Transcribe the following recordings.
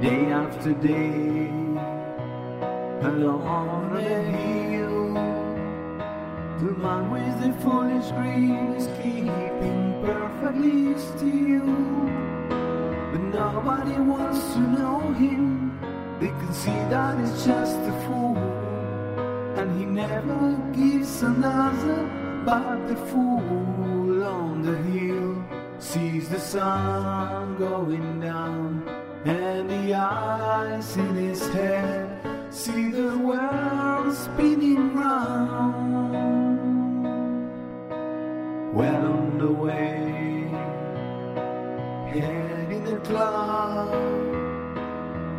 day after day, alone on a hill. The man with the foolish grin is keeping perfectly still. But nobody wants to know him. They can see that he's just a fool. And he never gives another. But the fool on the hill sees the sun going down. And the eyes in his head see the world spinning round. Well on the way, head in the cloud.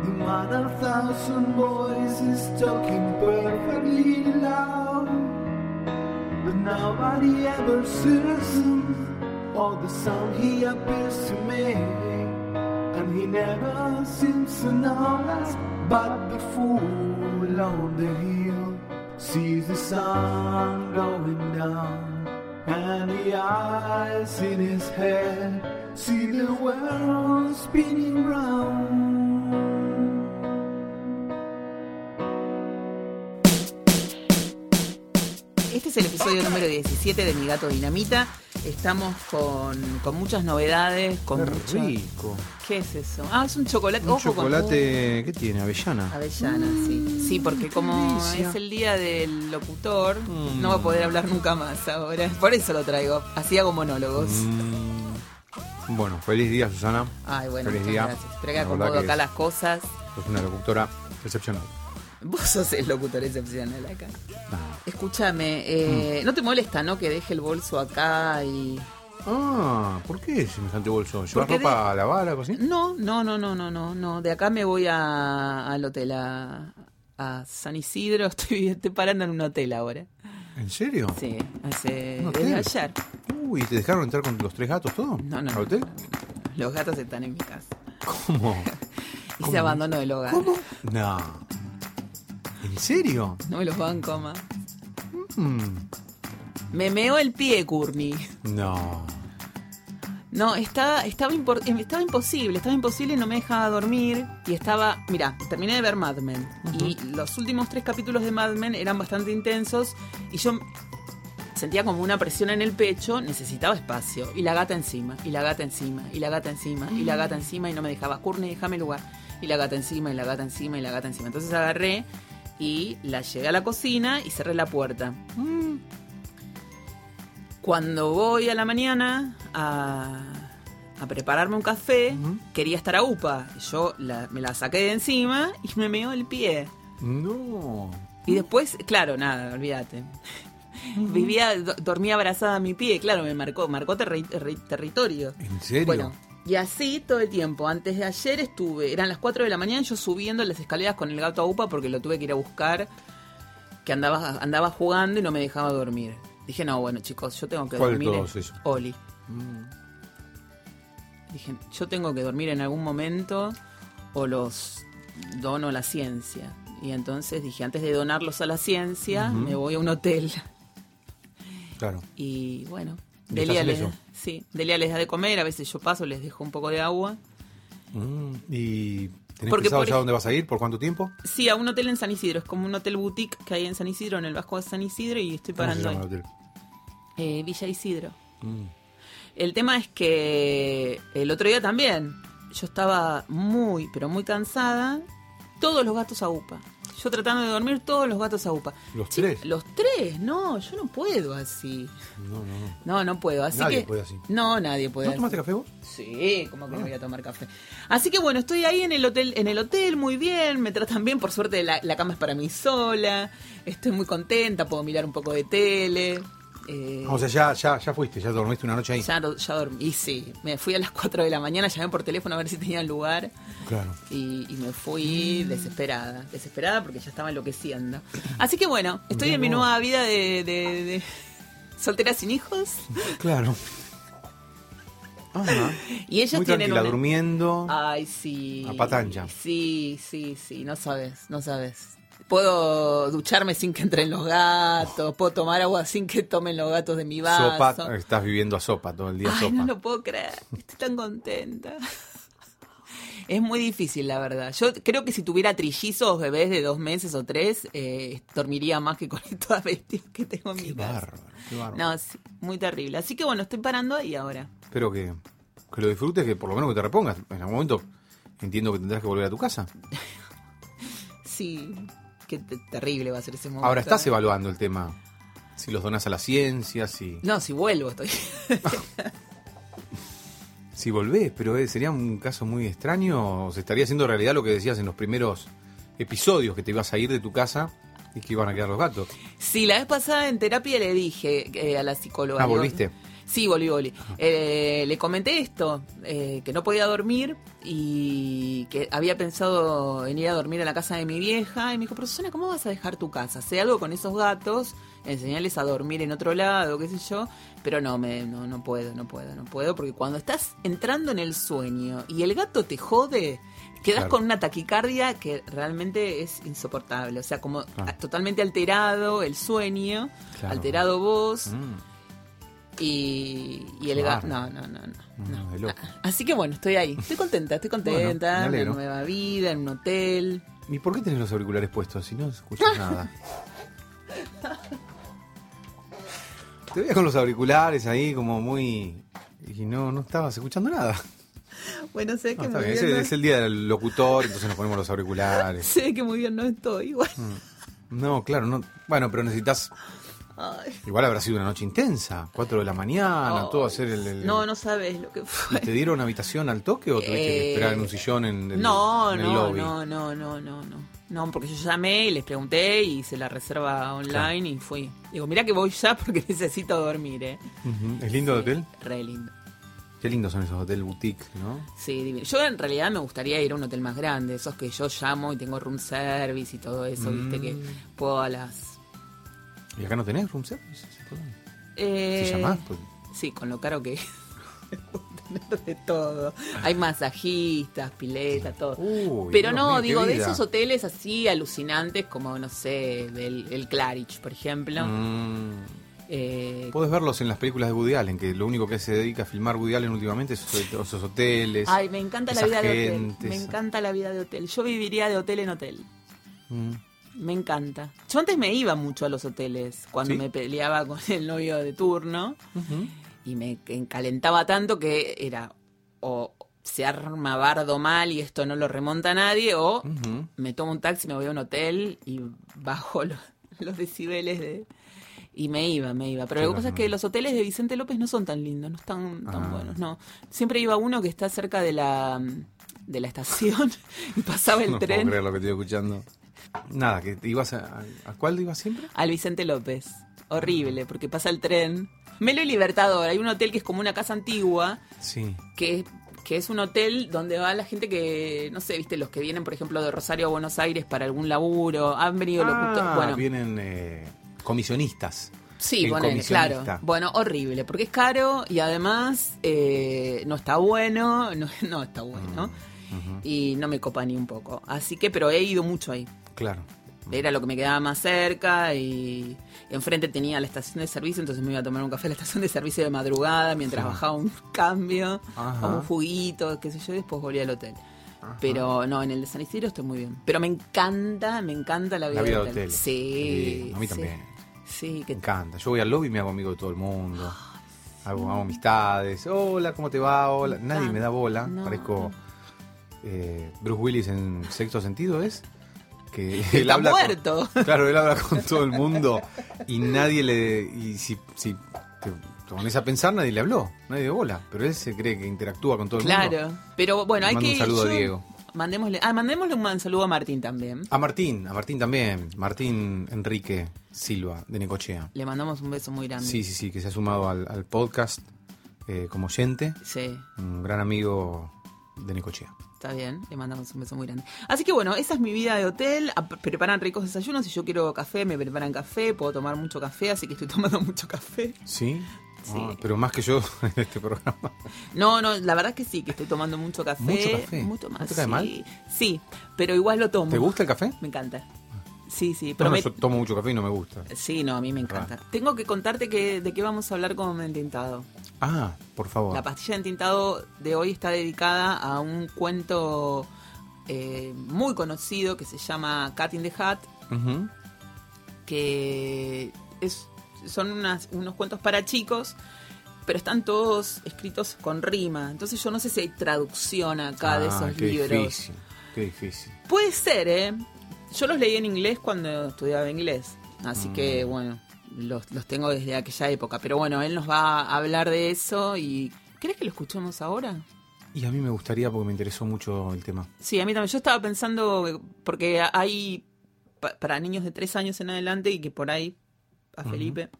The man of thousand voices talking perfectly loud. But nobody ever sees him or the sound he appears to make. And he never seems to us, but the fool on the hill sees the sun going down. And the eyes in his head see the world spinning round. Este es el episodio número 17 de Mi Gato Dinamita. Estamos con, con muchas novedades. Con Qué rico. ¿Qué es eso? Ah, es un chocolate. Un Ojo con- chocolate, ¿qué tiene? Avellana. Avellana, sí. Sí, porque como delicia. es el día del locutor, Mm. no va a poder hablar nunca más ahora. Por eso lo traigo. Así hago monólogos. Mm, Bueno, feliz día, Susana. Ay, bueno, Feliz muchas día. gracias. Espera que La verdad acomodo que acá es- las cosas. Sos una locutora excepcional. Vos sos el locutor excepcional acá. Ah. Escúchame, eh, Mm. no te molesta, ¿no? Que deje el bolso acá y... Ah, ¿por qué semejante bolso? ¿Llevas ropa a lavar, algo así? No, no, no, no, no, no, no. De acá me voy a, al hotel, a, a San Isidro. Estoy, estoy parando en un hotel ahora. ¿En serio? Sí, hace, ¿Un desde ayer. Uy, ¿te dejaron entrar con los tres gatos todo? No, no, ¿Al no, hotel? no, no, no. Los gatos están en mi casa. ¿Cómo? Y ¿Cómo? se abandonó el hogar. ¿Cómo? No. ¿En serio? No me los banco más. Mm, Me meó el pie, Courtney. No. No, estaba, estaba, impor- eh, estaba imposible, estaba imposible, no me dejaba dormir y estaba, mira, terminé de ver Mad Men y los últimos tres capítulos de Mad Men eran bastante intensos y yo sentía como una presión en el pecho, necesitaba espacio y la gata encima, y la gata encima, y la gata encima, y la gata encima y no me dejaba, Courtney, déjame lugar, y la gata encima, y la gata encima, y la gata encima. Entonces agarré y la llegué a la cocina y cerré la puerta. Cuando voy a la mañana a, a prepararme un café, quería estar a UPA. Yo la- me la saqué de encima y me meó el pie. No. Y después, claro, nada, olvídate. Vivía, do- dormía abrazada a mi pie, claro, me marcó, marcó terri- terri- territorio. ¿En serio? Bueno, y así todo el tiempo. Antes de ayer estuve, eran las 4 de la mañana, yo subiendo las escaleras con el gato a UPA porque lo tuve que ir a buscar, que andaba, andaba jugando y no me dejaba dormir. Dije, no, bueno, chicos, yo tengo que ¿Cuál de dormir. en-? Oli. Mm. Dije, yo tengo que dormir en algún momento o los dono a la ciencia. Y entonces dije, antes de donarlos a la ciencia, me voy a un hotel. Claro. Y bueno, ¿Y Delia? Sí, Delia les da de comer, a veces yo paso, les dejo un poco de agua. Mm, ¿Y tenés Porque pensado por ya dónde vas a ir? ¿Por cuánto tiempo? Sí, a un hotel en San Isidro, es como un hotel boutique que hay en San Isidro, en el Vasco de San Isidro, y estoy ¿Cómo se parando llama el hotel? Eh, Villa Isidro. Mm. El tema es que el otro día también yo estaba muy, pero muy cansada. Todos los gatos a UPA. Yo tratando de dormir, todos los gatos a UPA. ¿Los tres? Los tres, no, yo no puedo así. No, no, no. No, no puedo. Así Nadie que, puede así. No, nadie puede. ¿No así. tomaste café vos? Sí, como que no voy a tomar café. Así que bueno, estoy ahí en el hotel, en el hotel muy bien, me tratan bien, por suerte la, la cama es para mí sola, estoy muy contenta, puedo mirar un poco de tele. Eh, O sea, ya, ya, ya fuiste, ya dormiste una noche ahí. ya, ya dormí, y sí, me fui a las 4 de la mañana, llamé por teléfono a ver si tenía lugar Claro. y, y me fui desesperada, desesperada porque ya estaba enloqueciendo. Así que bueno, estoy en mi nueva vida de, de- de soltera sin hijos Claro. Ajá. y ellas Muy tienen una- durmiendo. Ay, sí. A patancha. Sí, sí, sí, no sabes, no sabes. Puedo ducharme sin que entren los gatos, puedo tomar agua sin que tomen los gatos de mi vaso. sopa, estás viviendo a sopa todo el día Ay, sopa. no lo puedo creer, estoy tan contenta. Es muy difícil, la verdad. Yo creo que si tuviera trillizos, bebés de dos meses o tres, eh, dormiría más que con estas bestias que tengo en Qué mi casa. bárbaro, qué bárbaro. No, sí, muy terrible. Así que bueno, estoy parando ahí ahora. Espero que, que lo disfrutes, que por lo menos que te repongas. En algún momento entiendo que tendrás que volver a tu casa. Sí, qué te- terrible va a ser ese momento. Ahora estás evaluando el tema. Si los donas a la ciencia, si, No, si vuelvo estoy. si volvés, pero eh, sería un caso muy extraño. O se estaría haciendo realidad lo que decías en los primeros episodios, que te ibas a ir de tu casa y que iban a quedar los gatos. Sí, la vez pasada en terapia le dije eh, a la psicóloga. Ah, ¿volviste? Sí, volví, volví. Eh, le comenté esto, eh, que no podía dormir y que había pensado en ir a dormir a la casa de mi vieja. Y me dijo, pero Susana, ¿cómo vas a dejar tu casa? Sé algo con esos gatos, enseñarles a dormir en otro lado, qué sé yo. Pero no, me, no, no puedo, no puedo, no puedo. Porque cuando estás entrando en el sueño y el gato te jode, quedas Claro. con una taquicardia que realmente es insoportable. O sea, como totalmente alterado el sueño, Claro. alterado vos. Mm, Y, y el gato. No, no, no, no. no, no. loco. Así que bueno, estoy ahí. Estoy contenta, estoy Bueno, contenta. me una nueva vida, en un hotel. ¿Y por qué tenés los auriculares puestos si no escuchas nada? Te veía con los auriculares ahí como muy... Y no, no estabas escuchando nada. Bueno, sé No, que está muy bien, bien. Es, no- es el día del locutor, entonces nos ponemos los auriculares. Sé que muy bien no estoy. Igual. No, claro, no. Bueno, pero necesitas... Ay. Igual habrá sido una noche intensa, 4 de la mañana, Oh. todo hacer el... el- No, no sabes lo que ¿Y fue. ¿Te dieron habitación al toque o tuviste que Eh, esperar en un sillón en el, No, en el no, lobby? no, no, no, no, no. No, porque yo llamé y les pregunté y hice la reserva online Claro. y fui. Digo, mira que voy ya porque necesito dormir, ¿eh? ¿Es lindo el hotel? Re lindo. Qué lindos son esos hotel boutique, ¿no? Sí, divino. Yo en realidad me gustaría ir a un hotel más grande, esos que yo llamo y tengo room service y todo eso, viste, que Mm. puedo a las... ¿Y acá no tenés room service? ¿Se? Eh, Si llamás, pues... Sí, con lo caro que es. tener de todo. Hay masajistas, piletas, todo. Uy, Pero no, digo, de esos hoteles así alucinantes como, no sé, el, el Claridge, por ejemplo. Mm. Eh, Podés verlos en las películas de Woody Allen, que lo único que se dedica a filmar Woody Allen últimamente es esos, hoteles. ay, me encanta la vida de hotel. Me esa- encanta la vida de hotel. Yo viviría de hotel en hotel. Mm. Me encanta. Yo antes me iba mucho a los hoteles cuando ¿Sí? me peleaba con el novio de turno y me encalentaba tanto que era o se arma bardo mal y esto no lo remonta a nadie o me tomo un taxi, me voy a un hotel y bajo los, los decibeles de... Y me iba, me iba. Pero lo que pasa es que los hoteles de Vicente López no son tan lindos, no están tan Ah. buenos, no. Siempre iba uno que está cerca de la, de la estación y pasaba el no tren puedo creer lo que estoy escuchando. Nada, que ibas a, a, ¿a cuál ibas siempre? al Vicente López. Horrible, porque pasa el tren. Melo y Libertador, hay un hotel que es como una casa antigua, Sí. que, que es un hotel donde va la gente que, no sé, viste, los que vienen, por ejemplo, de Rosario a Buenos Aires para algún laburo, han venido. Ah, Bueno, vienen eh, comisionistas. Sí, comisionista. claro. Bueno, horrible, porque es caro y además eh, no está bueno, no, no está bueno. Ujú. Y no me copa ni un poco. Así que, pero he ido mucho ahí. Claro. Era lo que me quedaba más cerca y enfrente tenía la estación de servicio, entonces me iba a tomar un café a la estación de servicio de madrugada mientras Sí. bajaba un cambio, Ajá. o un juguito, qué sé yo, y después volví al hotel. Ajá. Pero no, en el de San Isidro estoy muy bien. Pero me encanta, me encanta la vida, La vida de hotel. hotel. Sí. Sí, a mí también. Sí, Me que encanta. Yo voy al lobby y me hago amigo de todo el mundo. Hago, hago amistades. Hola, ¿cómo te va? Hola. Me Nadie me da bola. No. Parezco eh, Bruce Willis en sexto sentido, ¿es? Que Está habla con- muerto. claro, él habla con todo el mundo y nadie le. Y si, si te, te pones a pensar, nadie le habló. Nadie de bola. Pero él se cree que interactúa con todo el mundo. Claro. Pero bueno, hay Mando que. un saludo a Diego. Mandémosle, ah, mandémosle un saludo a Martín también. A Martín, a Martín también. Martín Enrique Silva, de Necochea. Le mandamos un beso muy grande. Sí, sí, sí, que se ha sumado al, al podcast eh, como oyente. Sí. Un gran amigo de Necochea. Está bien, le mandamos un beso muy grande. Así que bueno, esa es mi vida de hotel. Ap- Preparan ricos desayunos. Si yo quiero café, me preparan café. Puedo tomar mucho café, así que estoy tomando mucho café. ¿Sí? Sí. Ah, pero más que yo en este programa. No, no, la verdad es que sí, que estoy tomando mucho café. ¿Mucho café? Mucho más. ¿No te cae sí. mal? Sí, pero igual lo tomo. ¿Te gusta el café? Me encanta. Sí, sí, No, no, yo tomo mucho café y no me gusta. Sí, no, a mí me encanta. Tengo que contarte que, de qué vamos a hablar con Entintado. Ah, por favor. La pastilla de entintado de hoy está dedicada a un cuento eh, muy conocido que se llama Cat in the Hat, que es, son unas- unos cuentos para chicos, pero están todos escritos con rima. Entonces yo no sé si hay traducción acá de Ah, esos qué libros. Difícil, qué difícil. Puede ser, ¿eh? Yo los leí en inglés cuando estudiaba inglés, así Mm. que bueno, los, los tengo desde aquella época. Pero bueno, él nos va a hablar de eso y... ¿Crees que lo escuchemos ahora? Y a mí me gustaría porque me interesó mucho el tema. Sí, a mí también. Yo estaba pensando, porque hay pa- para niños de tres años en adelante y que por ahí a. Felipe,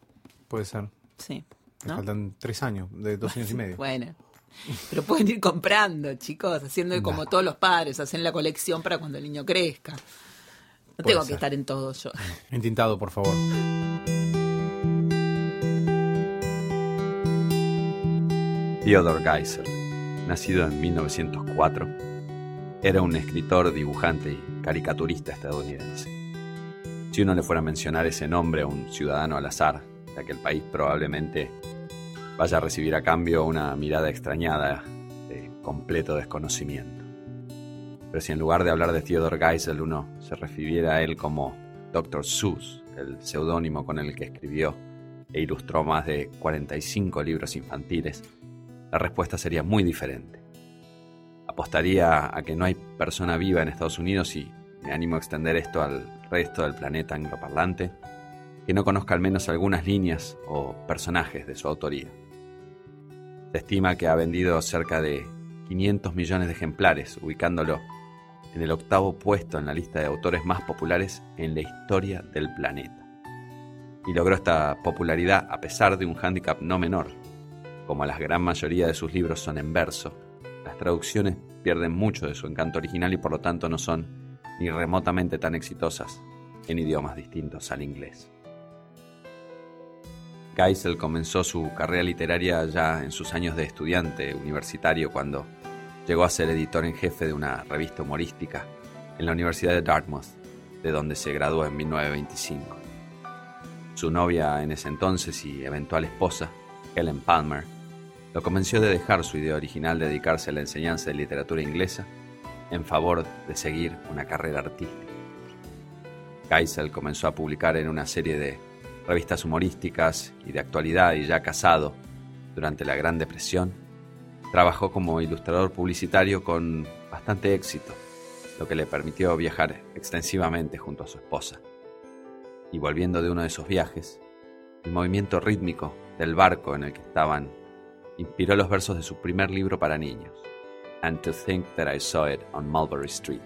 Puede ser. sí. Me ¿no? faltan tres años, de dos años y medio. Bueno. Pero pueden ir comprando, chicos, haciendo Nah. como todos los padres, hacen la colección para cuando el niño crezca. No Puede tengo que estar en todo yo. Entintado, por favor. Theodore Geisel, nacido en 1904, era un escritor, dibujante y caricaturista estadounidense. Si uno le fuera a mencionar ese nombre a un ciudadano al azar de aquel país, probablemente vaya a recibir a cambio una mirada extrañada de completo desconocimiento. Pero si en lugar de hablar de Theodore Geisel uno se refiriera a él como Dr. Seuss, el seudónimo con el que escribió e ilustró más de 45 libros infantiles, la respuesta sería muy diferente. Apostaría a que no hay persona viva en Estados Unidos y me animo a extender esto al resto del planeta angloparlante que no conozca al menos algunas líneas o personajes de su autoría. Se estima que ha vendido cerca de 500 millones de ejemplares, ubicándolo en el octavo puesto en la lista de autores más populares en la historia del planeta. Y logró esta popularidad a pesar de un hándicap no menor, como la gran mayoría de sus libros son en verso, las traducciones pierden mucho de su encanto original y por lo tanto no son ni remotamente tan exitosas en idiomas distintos al inglés. Geisel comenzó su carrera literaria ya en sus años de estudiante universitario cuando llegó a ser editor en jefe de una revista humorística en la Universidad de Dartmouth, de donde se graduó en 1925. Su novia en ese entonces y eventual esposa, Helen Palmer, lo convenció de dejar su idea original de dedicarse a la enseñanza de literatura inglesa en favor de seguir una carrera artística. Geisel comenzó a publicar en una serie de revistas humorísticas y de actualidad y ya casado durante la Gran Depresión, trabajó como ilustrador publicitario con bastante éxito, lo que le permitió viajar extensivamente junto a su esposa. Y volviendo de uno de esos viajes, el movimiento rítmico del barco en el que estaban inspiró los versos de su primer libro para niños, And to Think That I Saw It on Mulberry Street.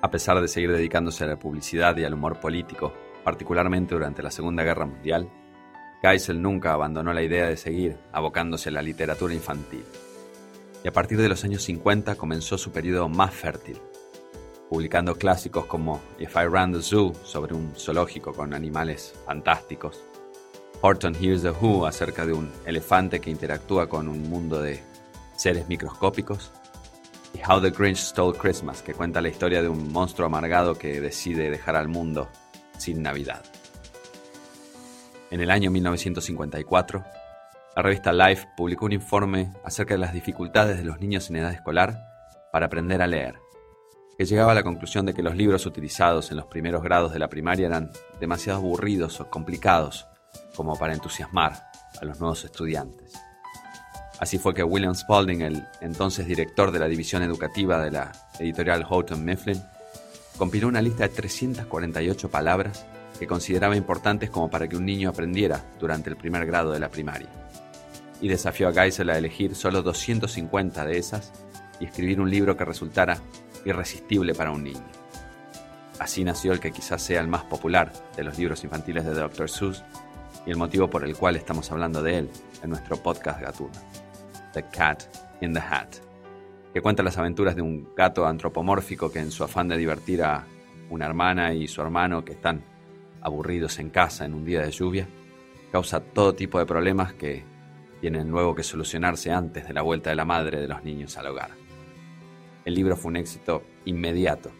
A pesar de seguir dedicándose a la publicidad y al humor político, particularmente durante la Segunda Guerra Mundial, Geisel nunca abandonó la idea de seguir abocándose a la literatura infantil. Y a partir de los años 50 comenzó su periodo más fértil, publicando clásicos como If I Ran the Zoo sobre un zoológico con animales fantásticos, Horton Hears the Who acerca de un elefante que interactúa con un mundo de seres microscópicos, y How the Grinch Stole Christmas, que cuenta la historia de un monstruo amargado que decide dejar al mundo sin Navidad. En el año 1954, la revista Life publicó un informe acerca de las dificultades de los niños en edad escolar para aprender a leer, que llegaba a la conclusión de que los libros utilizados en los primeros grados de la primaria eran demasiado aburridos o complicados como para entusiasmar a los nuevos estudiantes. Así fue que William Spalding, el entonces director de la división educativa de la editorial Houghton Mifflin, compiló una lista de 348 palabras que consideraba importantes como para que un niño aprendiera durante el primer grado de la primaria. Y desafió a Geisel a elegir solo 250 de esas y escribir un libro que resultara irresistible para un niño. Así nació el que quizás sea el más popular de los libros infantiles de Dr. Seuss y el motivo por el cual estamos hablando de él en nuestro podcast Gatuno, The Cat in the Hat, que cuenta las aventuras de un gato antropomórfico que en su afán de divertir a una hermana y su hermano que están aburridos en casa en un día de lluvia, causa todo tipo de problemas que tienen luego que solucionarse antes de la vuelta de la madre de los niños al hogar. El libro fue un éxito inmediato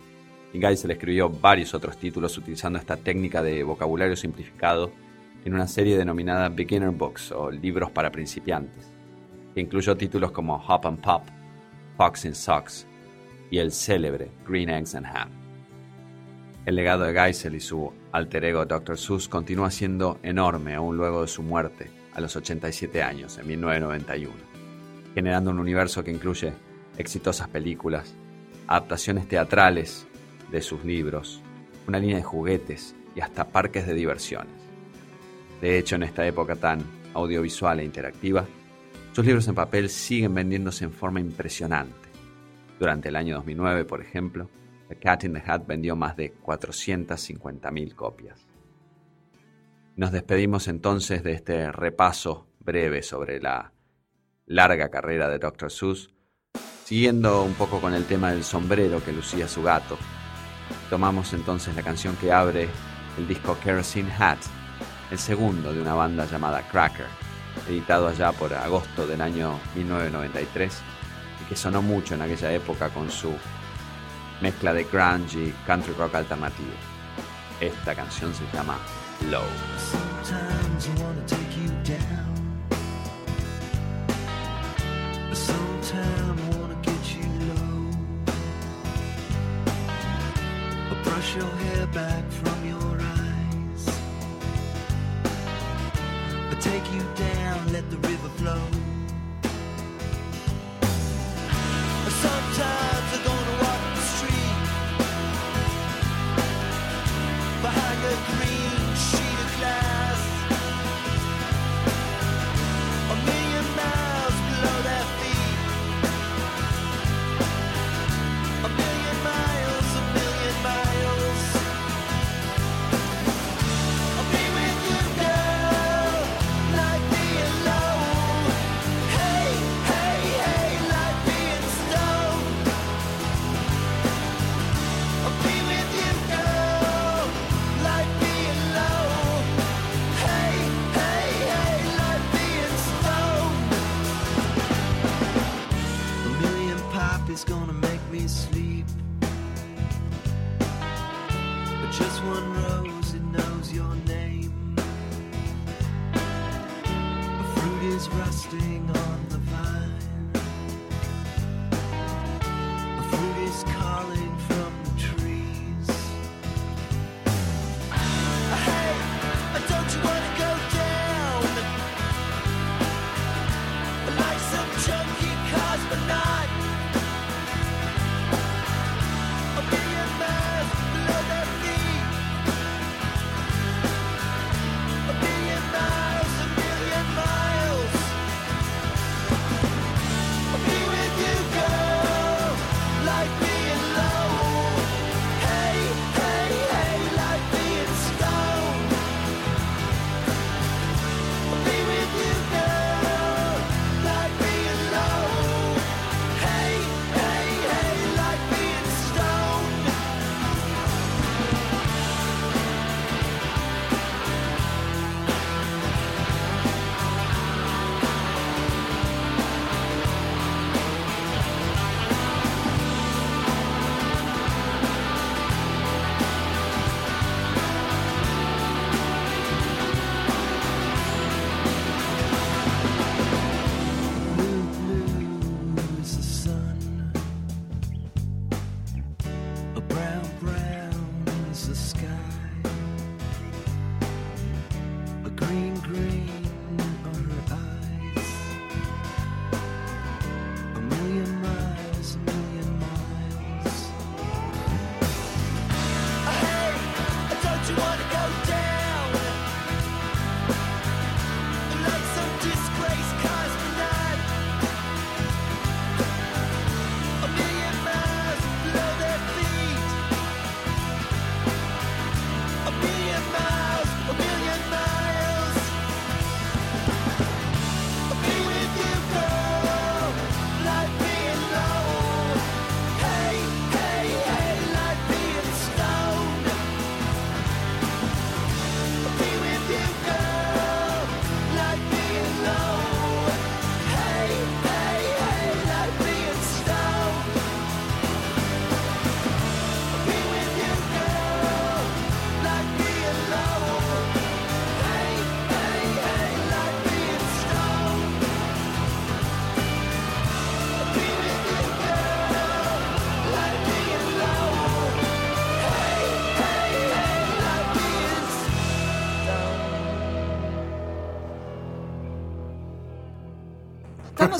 Y Geisel escribió varios otros títulos utilizando esta técnica de vocabulario simplificado en una serie denominada Beginner Books o libros para principiantes, que incluyó títulos como Hop and Pop, Fox in Socks y el célebre Green Eggs and Ham. El legado de Geisel y su alter ego Dr. Seuss continúa siendo enorme aún luego de su muerte a los 87 años, en 1991, generando un universo que incluye exitosas películas, adaptaciones teatrales de sus libros, una línea de juguetes y hasta parques de diversiones. De hecho, en esta época tan audiovisual e interactiva, sus libros en papel siguen vendiéndose en forma impresionante. Durante el año 2009, por ejemplo, The Cat in the Hat vendió más de 450.000 copias. Nos despedimos entonces de este repaso breve sobre la larga carrera de Dr. Seuss, siguiendo un poco con el tema del sombrero que lucía su gato. Tomamos entonces la canción que abre el disco Kerosene Hat, el segundo de una banda llamada Cracker, editado allá por agosto del año 1993 y que sonó mucho en aquella época con su mezcla de grunge y country rock alternativo. Esta canción se llama Low.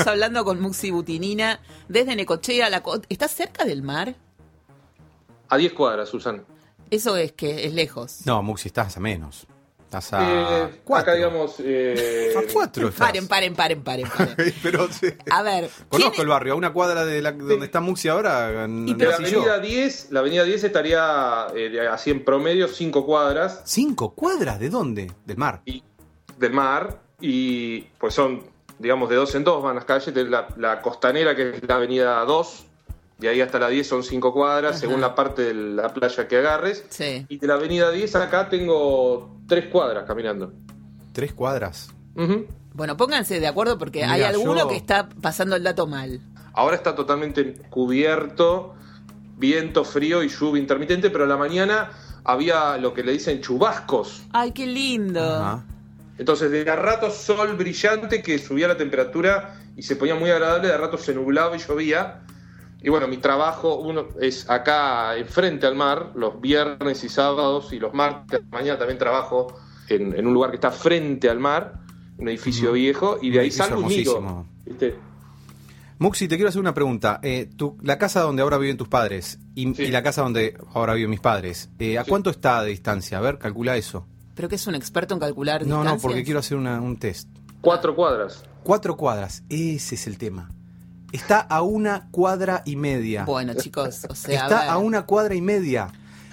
Estamos hablando con Muxi Butinina desde Necochea. La ¿Estás cerca del mar? A 10 cuadras, Susan. Eso es que es lejos. No, Muxi, estás a menos. Estás a Eh, cuatro. acá, digamos. eh, A cuatro estás. Paren, paren, paren, paren, paren. Pero sí. A ver, Conozco ¿quién- el barrio, a una cuadra de la, donde está Muxi ahora. en- Y de la avenida 10, la avenida 10 estaría eh, así en promedio 5 cuadras ¿Cinco cuadras? ¿De dónde? Del mar. y, del mar y pues son, digamos, de dos en dos van las calles. De la, la costanera que es la avenida 2, de ahí hasta la 10 son 5 cuadras, Ajá. según la parte de la playa que agarres. Sí. Y de la avenida 10 acá tengo 3 cuadras caminando. ¿Tres cuadras? Bueno, pónganse de acuerdo porque Mira, hay alguno yo- que está pasando el dato mal. Ahora está totalmente cubierto, viento, frío y lluvia intermitente, pero a la mañana había lo que le dicen chubascos. Ay, qué lindo. Ajá. Entonces, de a ratos sol brillante que subía la temperatura y se ponía muy agradable, de a ratos se nublaba y llovía. Y bueno, mi trabajo uno es acá enfrente al mar, los viernes y sábados y los martes. Mañana también trabajo en, en un lugar que está frente al mar, un edificio Ujú. viejo, y Un de ahí salgo hermosísimo. ¿viste? Muxi, te quiero hacer una pregunta. Eh, tu- la casa donde ahora viven tus padres y, Sí. y la casa donde ahora viven mis padres, eh, ¿a Sí. cuánto está de distancia? A ver, calcula eso. Pero que es un experto en calcular No, no, distancias. porque quiero hacer una- un test. Cuatro cuadras. Cuatro cuadras, ese es el tema. Está a una cuadra y media. Bueno, chicos, o sea, Está ver. a una cuadra y media.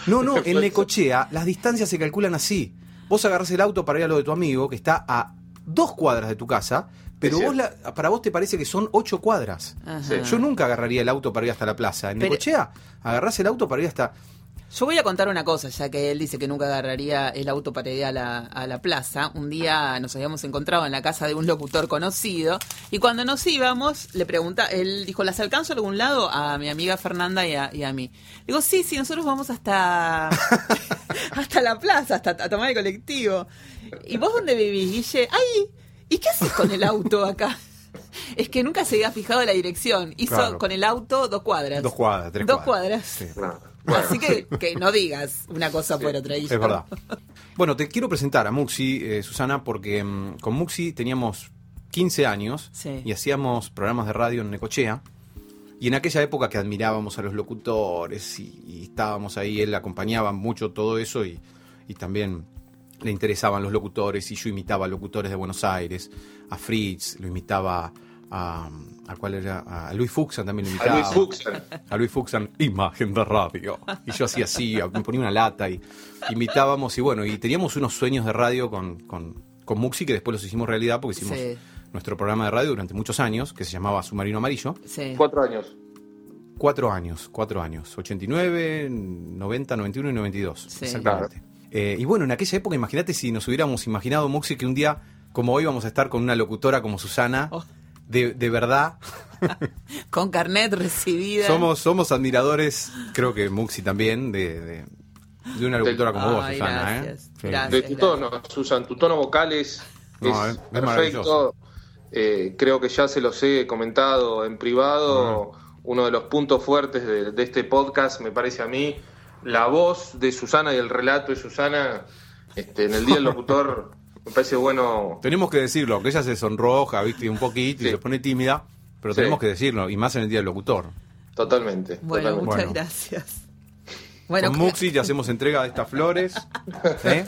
No, no, en Necochea las distancias se calculan así. Vos agarrás el auto para ir a lo de tu amigo, que está a dos cuadras de tu casa, pero vos la- para vos te parece que son ocho cuadras. Ajá. Yo nunca agarraría el auto para ir hasta la plaza. En Pero- Necochea, agarrás el auto para ir hasta... Yo voy a contar una cosa, ya que él dice que nunca agarraría el auto para ir a la, a la plaza. Un día nos habíamos encontrado en la casa de un locutor conocido y cuando nos íbamos, le pregunta, él dijo, ¿las alcanzo a algún lado? A mi amiga Fernanda y a, y a mí. Digo, sí, sí, nosotros vamos hasta, hasta la plaza, hasta a tomar el colectivo. ¿Y vos dónde vivís, Guille? ¡Ay! ¿Y qué haces con el auto acá? Es que nunca se había fijado la dirección. Hizo Claro. con el auto dos cuadras. Dos cuadras, tres Dos cuadras. cuadras. Sí. Nada. Así que, que no digas una cosa por otra. Guillo. Es verdad. Bueno, te quiero presentar a Muxi, eh, Susana, porque mm, con Muxi teníamos 15 años Sí. y hacíamos programas de radio en Necochea. Y en aquella época que admirábamos a los locutores y, y estábamos ahí, él acompañaba mucho todo eso y, y también le interesaban los locutores y yo imitaba a locutores de Buenos Aires, a Fritz, lo imitaba a, a cuál era, a Luis Fuxan también lo A imitaba. Luis Fuxan. A Luis Fuxan, imagen de radio. Y yo hacía así, me ponía una lata y imitábamos y bueno, y teníamos unos sueños de radio con, con, con Muxi que después los hicimos realidad porque hicimos Sí. nuestro programa de radio durante muchos años que se llamaba Submarino Amarillo. Sí. Cuatro años. Cuatro años, cuatro años. 89, 90, 91 y 92. Sí. Exactamente. Eh, y bueno, en aquella época, imagínate si nos hubiéramos imaginado, Muxi, que un día, como hoy, vamos a estar con una locutora como Susana, Oh. De, de verdad. Con carnet recibida. Somos, somos admiradores, creo que Muxi también, de, de, de una locutora como vos, Susana. ¿eh? gracias, gracias. De tu tono, Susan, tu tono vocal es, No, es es- es maravilloso. perfecto. Eh, creo que ya se los he comentado en privado. Uno de los puntos fuertes de, de este podcast, me parece a mí, la voz de Susana y el relato de Susana este, en el Día del Locutor, me parece bueno. Tenemos que decirlo, que ella se sonroja, viste, un poquito y Sí. se pone tímida, pero Sí. tenemos que decirlo, y más en el Día del Locutor. Totalmente. Bueno, totalmente. muchas Bueno. gracias. Bueno, Con Muxi te hacemos entrega de estas flores. ¿eh?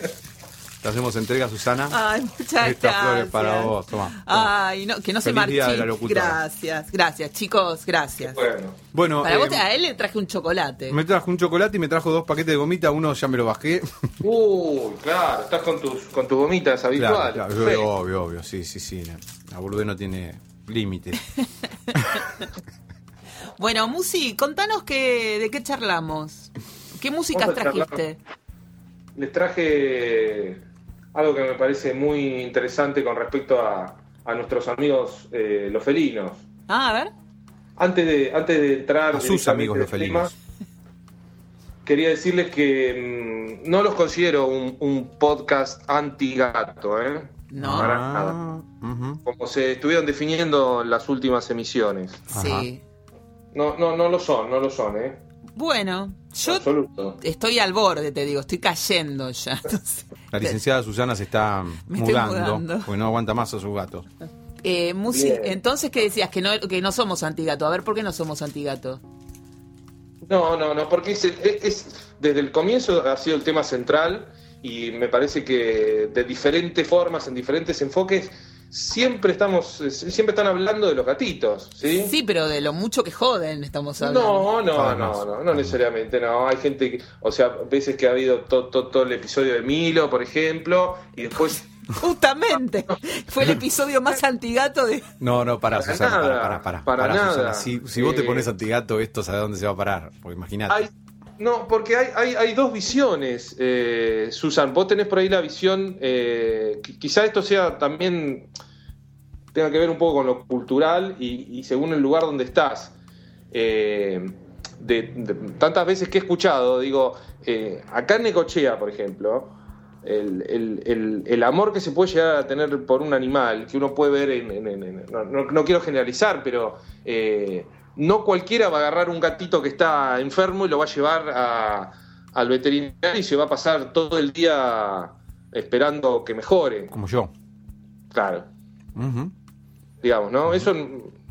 Te hacemos entrega, Susana. Ay, muchas Estas gracias. flores para vos, toma. toma. Ay, no, que no se Feliz Día de la marchite. Locutora. Gracias, gracias, chicos, gracias. Bueno, Bueno, Para eh, vos, a él le traje un chocolate. me trajo un chocolate y me trajo dos paquetes de gomita, uno ya me lo bajé. uy, claro, estás con tus, con tus gomitas habituales. Claro, claro, Perfecto. obvio, obvio, sí, sí, sí. La, boludez no tiene límites. Bueno, Musi, contanos que, de qué charlamos. ¿Qué músicas trajiste? Les traje algo que me parece muy interesante con respecto a, a nuestros amigos eh, los felinos. Ah, a ver. Antes de, antes de entrar A sus amigos los tema, felinos. quería decirles que mm, no los considero un, un podcast anti-gato, ¿eh? No. Para Ah, nada. Como se estuvieron definiendo en las últimas emisiones. Sí. No, no, no lo son, no lo son, ¿eh? Bueno, yo Absoluto. estoy al borde, te digo, estoy cayendo ya. Entonces, La licenciada Susana se está mudando, mudando. porque no aguanta más a sus gatos. Eh, entonces, ¿qué decías? Que no, que no somos antigato. A ver, ¿por qué no somos antigato? No, no, no, porque es, es- es- desde el comienzo ha sido el tema central y me parece que de diferentes formas, en diferentes enfoques, siempre estamos, eh, siempre están hablando de los gatitos, ¿sí? Sí, pero de lo mucho que joden estamos hablando. No, no, no, no, no necesariamente, no. Hay gente, que, o sea, veces que ha habido to- to- todo el episodio de Milo, por ejemplo, y después Justamente. Fue el episodio más antigato de. No, no, para, Para Susana, nada, para, para, para, para para, nada. Susana. Si, si vos te Eh, pones antigato, esto sabe dónde se va a parar. Porque imagínate. No, porque hay, hay, dos visiones, eh, Susan. Vos tenés por ahí la visión, eh, qui- quizá esto sea también, tenga que ver un poco con lo cultural y, y según el lugar donde estás. Eh, de, tantas veces que he escuchado, digo, eh, acá en Necochea, por ejemplo, el, el- el- amor que se puede llegar a tener por un animal, que uno puede ver en- no, no- no quiero generalizar, pero eh, no cualquiera va a agarrar un gatito que está enfermo y lo va a llevar a- al veterinario y se va a pasar todo el día esperando que mejore. Como yo. Claro, digamos, ¿no? Eso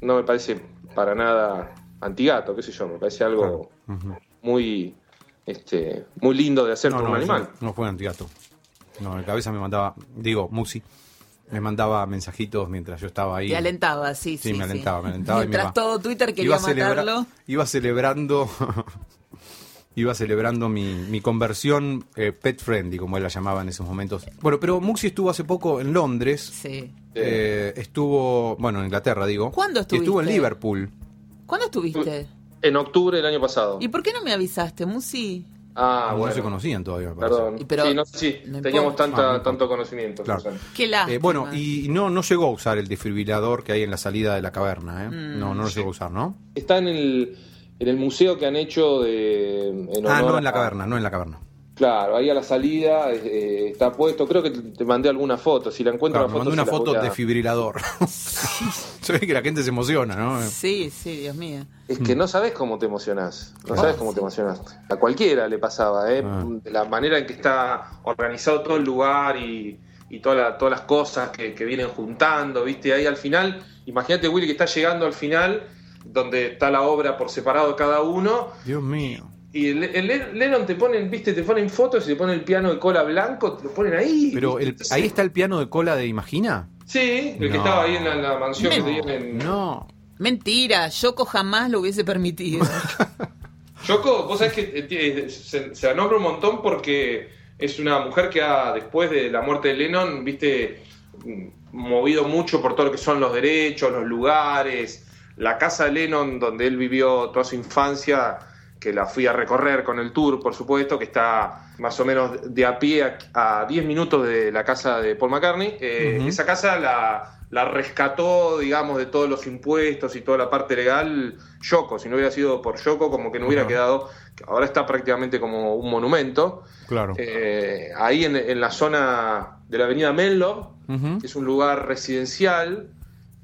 no me parece para nada antigato, qué sé yo, me parece algo muy, este, muy lindo de hacer No, por no, un animal. no fue antigato. No, en cabeza me mandaba, digo, Musi, me mandaba mensajitos mientras yo estaba ahí. Te alentaba, sí, sí. Sí, me alentaba, me alentaba y me Mientras iba- todo Twitter quería iba, celebra- matarlo. iba celebrando iba celebrando mi, mi conversión eh, pet friendly, como él la llamaba en esos momentos. Bueno, pero Muxi estuvo hace poco en Londres. Sí. eh, estuvo, bueno, en Inglaterra, digo. ¿Cuándo Y estuvo en estuviste? Liverpool. ¿Cuándo estuviste? En octubre del año pasado. ¿Y por qué no me avisaste, Musi? Ah, no bueno. se conocían todavía, me parece. Perdón. Pero- sí, no sé si no teníamos tanta, Ah, tanto conocimiento. Claro. Qué lástima. Eh, bueno, y no, no llegó a usar el desfibrilador que hay en la salida de la caverna, ¿eh? Mm, no, no lo llegó a usar, ¿no? Está en el, en el museo que han hecho de. En Ah, no en la a- caverna, no en la caverna. Claro, ahí a la salida eh, está puesto. Creo que te, mandé alguna foto. Si la encuentro Claro, la me foto. mandó una foto desfibrilador. Se ve que la gente se emociona, ¿no? Sí, sí, Dios mío. Es que no sabes cómo te emocionás. No sabes cómo te emocionás. A cualquiera le pasaba, ¿eh? Ah. De la manera en que está organizado todo el lugar y, y toda la- todas las cosas que, que vienen juntando, ¿viste? Ahí al final, imagínate, Willy, que está llegando al final, donde está la obra por separado cada uno. Dios mío. Y el, el Len- Lennon te ponen, viste, te ponen fotos y te ponen el piano de cola blanco, te lo ponen ahí. Pero el- ahí está el piano de cola de Imagina. Sí, el que No. estaba ahí en la, mansión que No. tenían en. No. Mentira, Yoko jamás lo hubiese permitido. Yoko, vos sabés que eh, tiene- se, se la nombra un montón porque es una mujer que ha, después de la muerte de Lennon, viste, mm, movido mucho por todo lo que son los derechos, los lugares. La casa de Lennon, donde él vivió toda su infancia, que la fui a recorrer con el tour, por supuesto, que está más o menos de a pie a, a 10 minutos de la casa de Paul McCartney. Eh. Esa casa la, la rescató, digamos, de todos los impuestos y toda la parte legal Yoko. Si no hubiera sido por Yoko, como que no hubiera quedado. Ahora está prácticamente como un monumento. Claro. Eh, ahí en, en la zona de la avenida Menlo, que es un lugar residencial,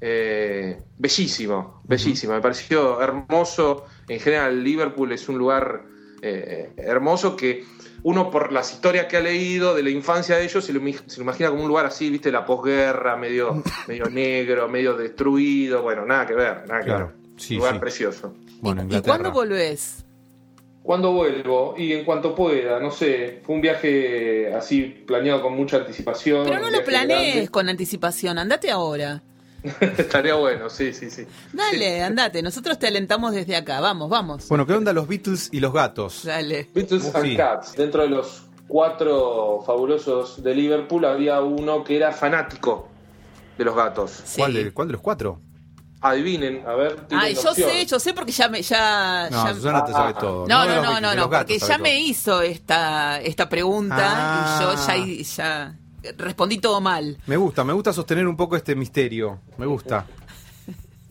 eh, bellísimo, bellísimo. Me pareció hermoso. En general, Liverpool es un lugar eh, hermoso que uno, por las historias que ha leído de la infancia de ellos, se lo, se lo imagina como un lugar así, viste, la posguerra, medio, medio negro, medio destruido. Bueno, nada que ver, nada que Claro. ver. Sí, lugar sí. precioso. Bueno, ¿Y, ¿Y Inglaterra. cuándo volvés? ¿Cuándo vuelvo? Y en cuanto pueda, no sé. Fue un viaje así planeado con mucha anticipación. Pero no lo planees grande. con anticipación, andate ahora. Estaría bueno, sí, sí, sí. Dale, andate, nosotros te alentamos desde acá, vamos, vamos. Bueno, ¿qué onda los Beatles y los gatos? Dale. Beatles Sí. and Cats. Dentro de los cuatro fabulosos de Liverpool había uno que era fanático de los gatos. Sí. ¿Cuál, de, ¿Cuál de los cuatro? Adivinen, a ver. tienen Ay, yo opción. sé, yo sé porque ya me ya, No, ya- Susana te Ah, sabe ah. todo. No, no, no, no, porque ya todo. me hizo esta esta pregunta y yo Ah. ya ya respondí todo mal. Me gusta, me gusta sostener un poco este misterio. Me gusta.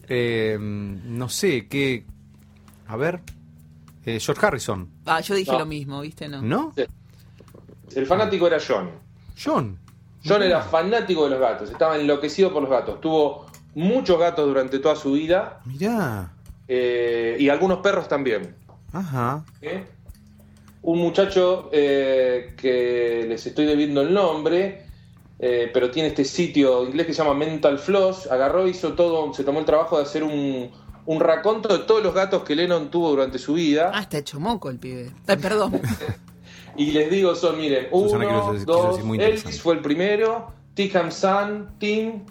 Eh, no sé, qué. A ver. Eh, George Harrison, Ah, yo dije No. lo mismo, ¿viste? No. ¿no? El fanático era John. John. John era fanático de los gatos, estaba enloquecido por los gatos. Tuvo muchos gatos durante toda su vida Mirá. eh, y algunos perros también. Ajá. ¿eh? Un muchacho eh, que les estoy debiendo el nombre, eh, pero tiene este sitio inglés que se llama Mental Floss, agarró, hizo todo, se tomó el trabajo de hacer un, un raconto de todos los gatos que Lennon tuvo durante su vida. Ah, está hecho moco el pibe. Ay, perdón. Y les digo son, miren, Susana uno, dos, Elvis fue el primero, Tickham San, Tim,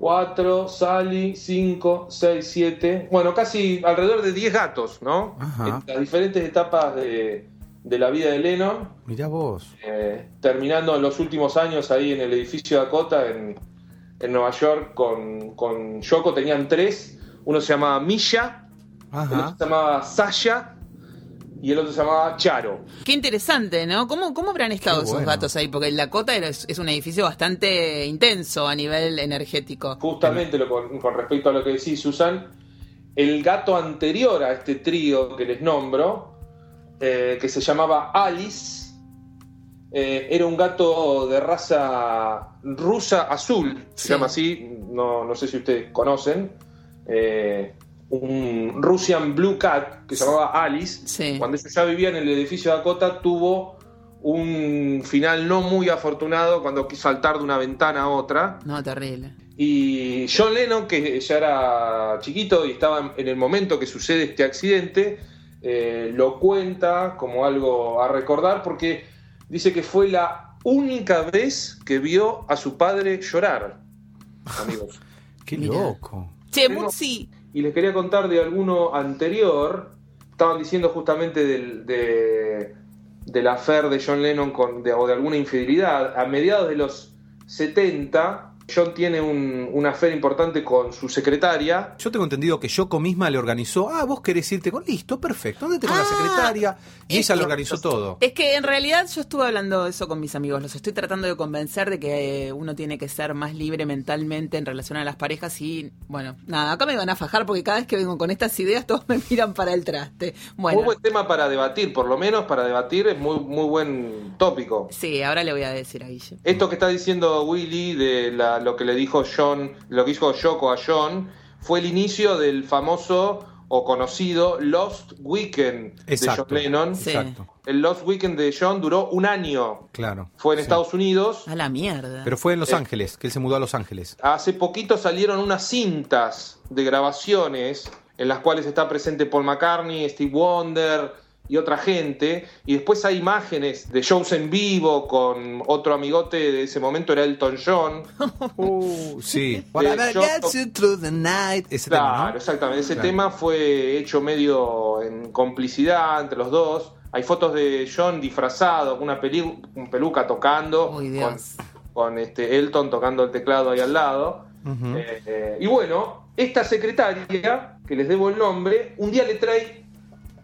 cuatro, Sally, cinco, seis, siete, bueno, casi alrededor de 10 gatos, ¿no? Ajá. En las diferentes etapas de, de la vida de Lennon, Mirá vos. eh, terminando en los últimos años ahí en el edificio Dakota en, en Nueva York con, con Yoko, tenían tres, uno se llamaba Misha, el otro Ajá. se llamaba Sasha y el otro se llamaba Charo. Qué interesante, ¿no? ¿Cómo, cómo habrán estado Qué esos bueno. gatos ahí? Porque el Dakota es, es un edificio bastante intenso a nivel energético. Justamente lo con, con respecto a lo que decís, Susan, el gato anterior a este trío que les nombro, eh, que se llamaba Alice, eh, era un gato de raza rusa azul, se Sí. llama así, no, no sé si ustedes conocen, eh, un Russian Blue Cat que se llamaba Alice. Sí. Cuando ellos ya vivían en el edificio Dakota, tuvo un final no muy afortunado cuando quiso saltar de una ventana a otra. No, terrible. Y John Lennon, que ya era chiquito y estaba en el momento que sucede este accidente, eh, lo cuenta como algo a recordar porque dice que fue la única vez que vio a su padre llorar, amigos. Qué loco. Che, Mutsi. Y les quería contar de alguno anterior. Estaban diciendo justamente del, de, de la de John Lennon con, de, o de alguna infidelidad. A mediados de los 70, John tiene un, una affair importante con su secretaria. Yo tengo entendido que Yoko misma le organizó, ah, vos querés irte con, listo, perfecto, andate con la Ah, secretaria. Y ella le organizó todo. Es que en realidad yo estuve hablando de eso con mis amigos. Los estoy tratando de convencer de que uno tiene que ser más libre mentalmente en relación a las parejas. Y bueno, nada, acá me van a fajar porque cada vez que vengo con estas ideas todos me miran para el traste. Bueno, Muy buen tema para debatir, por lo menos para debatir es muy, muy buen tópico. sí, ahora le voy a decir a Guille. Esto que está diciendo Willy de la- lo que le dijo John, lo que dijo Yoko a John, fue el inicio del famoso o conocido Lost Weekend Exacto. de John Lennon. Sí. Exacto. El Lost Weekend de John duró un año. Claro. Fue en Sí. Estados Unidos. A la mierda. Pero fue en Los Eh. Ángeles, que él se mudó a Los Ángeles. Hace poquito salieron unas cintas de grabaciones en las cuales está presente Paul McCartney, Steve Wonder y otra gente. Y después hay imágenes de shows en vivo con otro amigote de ese momento, era Elton John. Uh, sí. Ese Claro, tema, ¿no? exactamente. Ese Claro. tema fue hecho medio en complicidad entre los dos. Hay fotos de John disfrazado, con una un peluca tocando, Uy, con, con este Elton tocando el teclado ahí al lado. Eh, eh, y bueno, esta secretaria, que les debo el nombre, un día le trae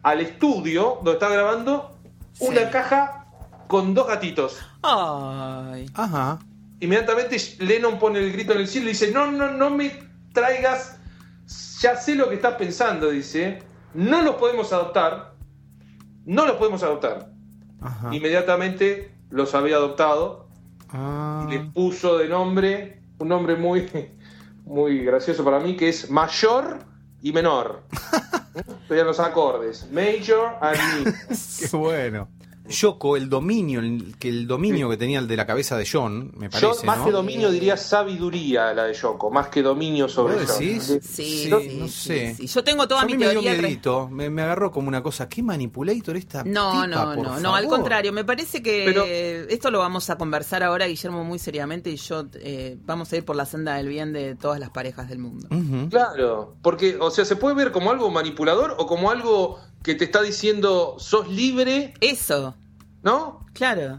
al estudio donde está grabando una caja con dos gatitos. Ay. Ajá. Inmediatamente Lennon pone el grito en el cielo y dice, no, no, no me traigas, ya sé lo que estás pensando, dice, no los podemos adoptar, no los podemos adoptar. Ajá. Inmediatamente los había adoptado Ah. y les puso de nombre, un nombre muy, muy gracioso para mí, que es mayor y menor. Vean los acordes, major and me. Bueno. Yoko, el dominio, el, que el dominio que tenía el de la cabeza de John, me parece, Yo más ¿no? que dominio diría sabiduría la de Yoko, más que dominio sobre ¿Vos John. decís? Sí, Sí, sí, no sí, sé. sí. Yo tengo toda a mi mí me dio teoría. re- miedito, me, me agarró como una cosa, qué manipulator esta No, tipa, no, por no, no, al contrario, me parece que Pero- esto lo vamos a conversar ahora, Guillermo, muy seriamente, y yo eh, vamos a ir por la senda del bien de todas las parejas del mundo. Claro, porque, o sea, se puede ver como algo manipulador o como algo que te está diciendo sos libre, Eso, ¿no? claro,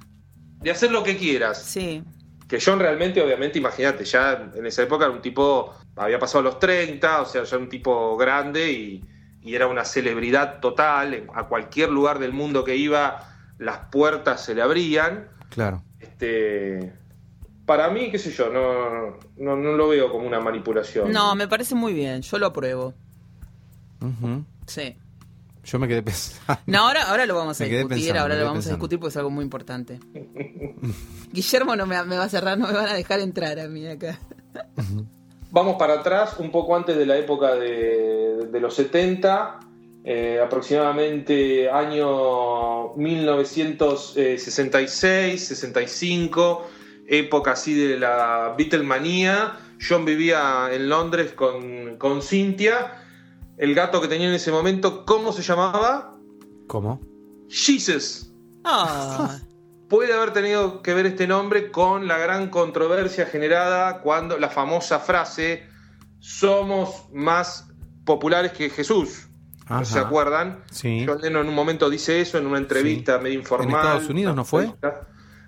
De hacer lo que quieras. sí. Que John realmente, obviamente, imagínate, ya en esa época era un tipo, había pasado los 30, o sea, ya un tipo grande y, y era una celebridad total. A cualquier lugar del mundo que iba, las puertas se le abrían. Claro. Este, para mí, qué sé yo, no, no, no lo veo como una manipulación. No, me parece muy bien, yo lo apruebo. Sí. Yo me quedé pensando. No, ahora, ahora lo vamos a Me discutir, pensando, ahora lo vamos a discutir porque es algo muy importante. Guillermo no me, me va a cerrar, no me van a dejar entrar a mí acá. Vamos para atrás, un poco antes de la época de, de los 70, eh, aproximadamente año 1966, 65. época así de la Beatlemanía. John vivía en Londres con, con Cynthia. El gato que tenía en ese momento, ¿cómo se llamaba? ¿Cómo? Jesus. Ah, Puede haber tenido que ver este nombre con la gran controversia generada cuando la famosa frase somos más populares que Jesús. Ajá. ¿No se acuerdan? Sí. John Lennon en un momento dice eso en una entrevista medio informal. ¿En Estados Unidos no fue?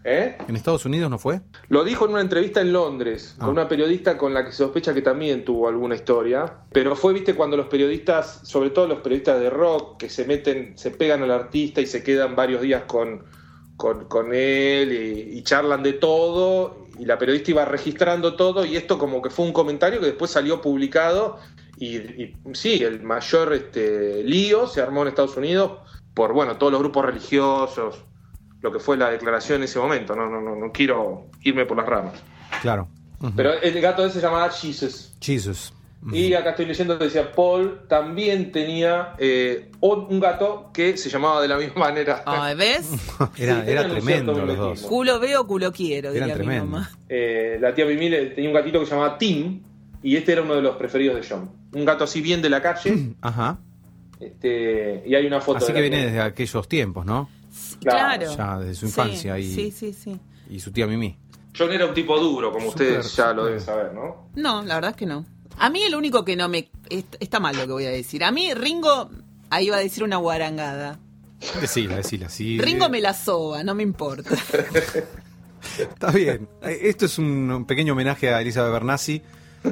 ¿Eh? ¿En Estados Unidos no fue? Lo dijo en una entrevista en Londres, Ah. con una periodista con la que se sospecha que también tuvo alguna historia. Pero fue, viste, cuando los periodistas, sobre todo los periodistas de rock, que se meten, se pegan al artista y se quedan varios días con, con, con él y, y charlan de todo. Y la periodista iba registrando todo y esto como que fue un comentario que después salió publicado. Y, y sí, el mayor este, lío se armó en Estados Unidos por, bueno, todos los grupos religiosos, lo que fue la declaración en ese momento. No, no, no, no quiero irme por las ramas. Claro. Pero el gato ese se llamaba Jesus. Jesus. Y acá estoy leyendo que decía Paul también tenía eh, un gato que se llamaba de la misma manera. ay, ¿ves? Era, Sí, era tremendo los dos. Culo veo, culo quiero, diría mi mamá. Eh, la tía Mimile tenía un gatito que se llamaba Tim y este era uno de los preferidos de John. Un gato así bien de la calle. Ajá. este, y hay una foto. Así de que viene desde aquellos tiempos, ¿no? Claro. Ya desde su Sí, infancia y, Sí, sí, sí. y su tía Mimi. John era un tipo duro, como ustedes ya lo deben saber, ¿no? No, la verdad es que no. A mí el único que no me... est- Está mal lo que voy a decir. A mí Ringo... Ahí iba a decir una guarangada. Decila, decila. Sí, Ringo me la soba, no me importa. Está bien. Eh, Esto es un un pequeño homenaje a Elizabeth Bernassi,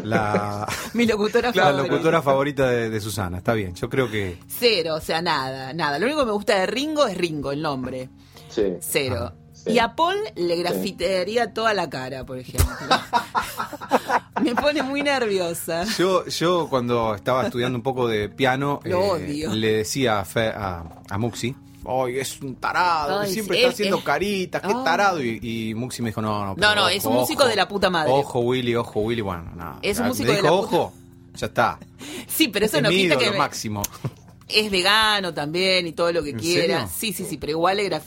la, Mi locutora la favorita. locutora favorita de, de Susana. Está bien. Yo creo que. Cero, o sea, nada, nada. Lo único que me gusta de Ringo es Ringo, el nombre. Sí. Cero. sí. Y a Paul le grafitearía toda la cara, por ejemplo. me pone muy nerviosa. Yo, yo cuando estaba estudiando un poco de piano, eh, Lo odio. le decía a, Fe- a, a Muxi, ¡Ay, es un tarado! que Ay, siempre sí, está es- haciendo es- caritas, qué tarado. Y, y Muxi me dijo, no, no. pero No, no, es un músico de la puta madre. Ojo, Willy, ojo, Willy. Bueno, no. Es un músico me de dijo, la puta- ojo, ya está. Sí, pero eso es no quita que máximo. es vegano también y todo lo que ¿En quiera. serio? Sí, sí, sí, pero igual toda la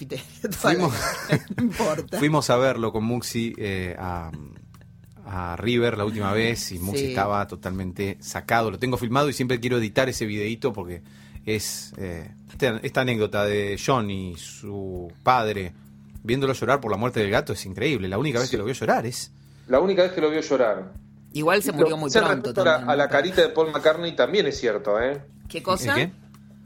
Fuimos-. No importa. Fuimos a verlo con Muxi eh, a, a River la última vez y Muxi Sí. estaba totalmente sacado. Lo tengo filmado y siempre quiero editar ese videito porque es eh, esta, esta anécdota de John y su padre viéndolo llorar por la muerte del gato es increíble. La única vez Sí. que lo vio llorar es... La única vez que lo vio llorar. Igual se murió Lo- muy pronto a la, carita de Paul McCartney también es cierto, ¿eh? ¿Qué cosa?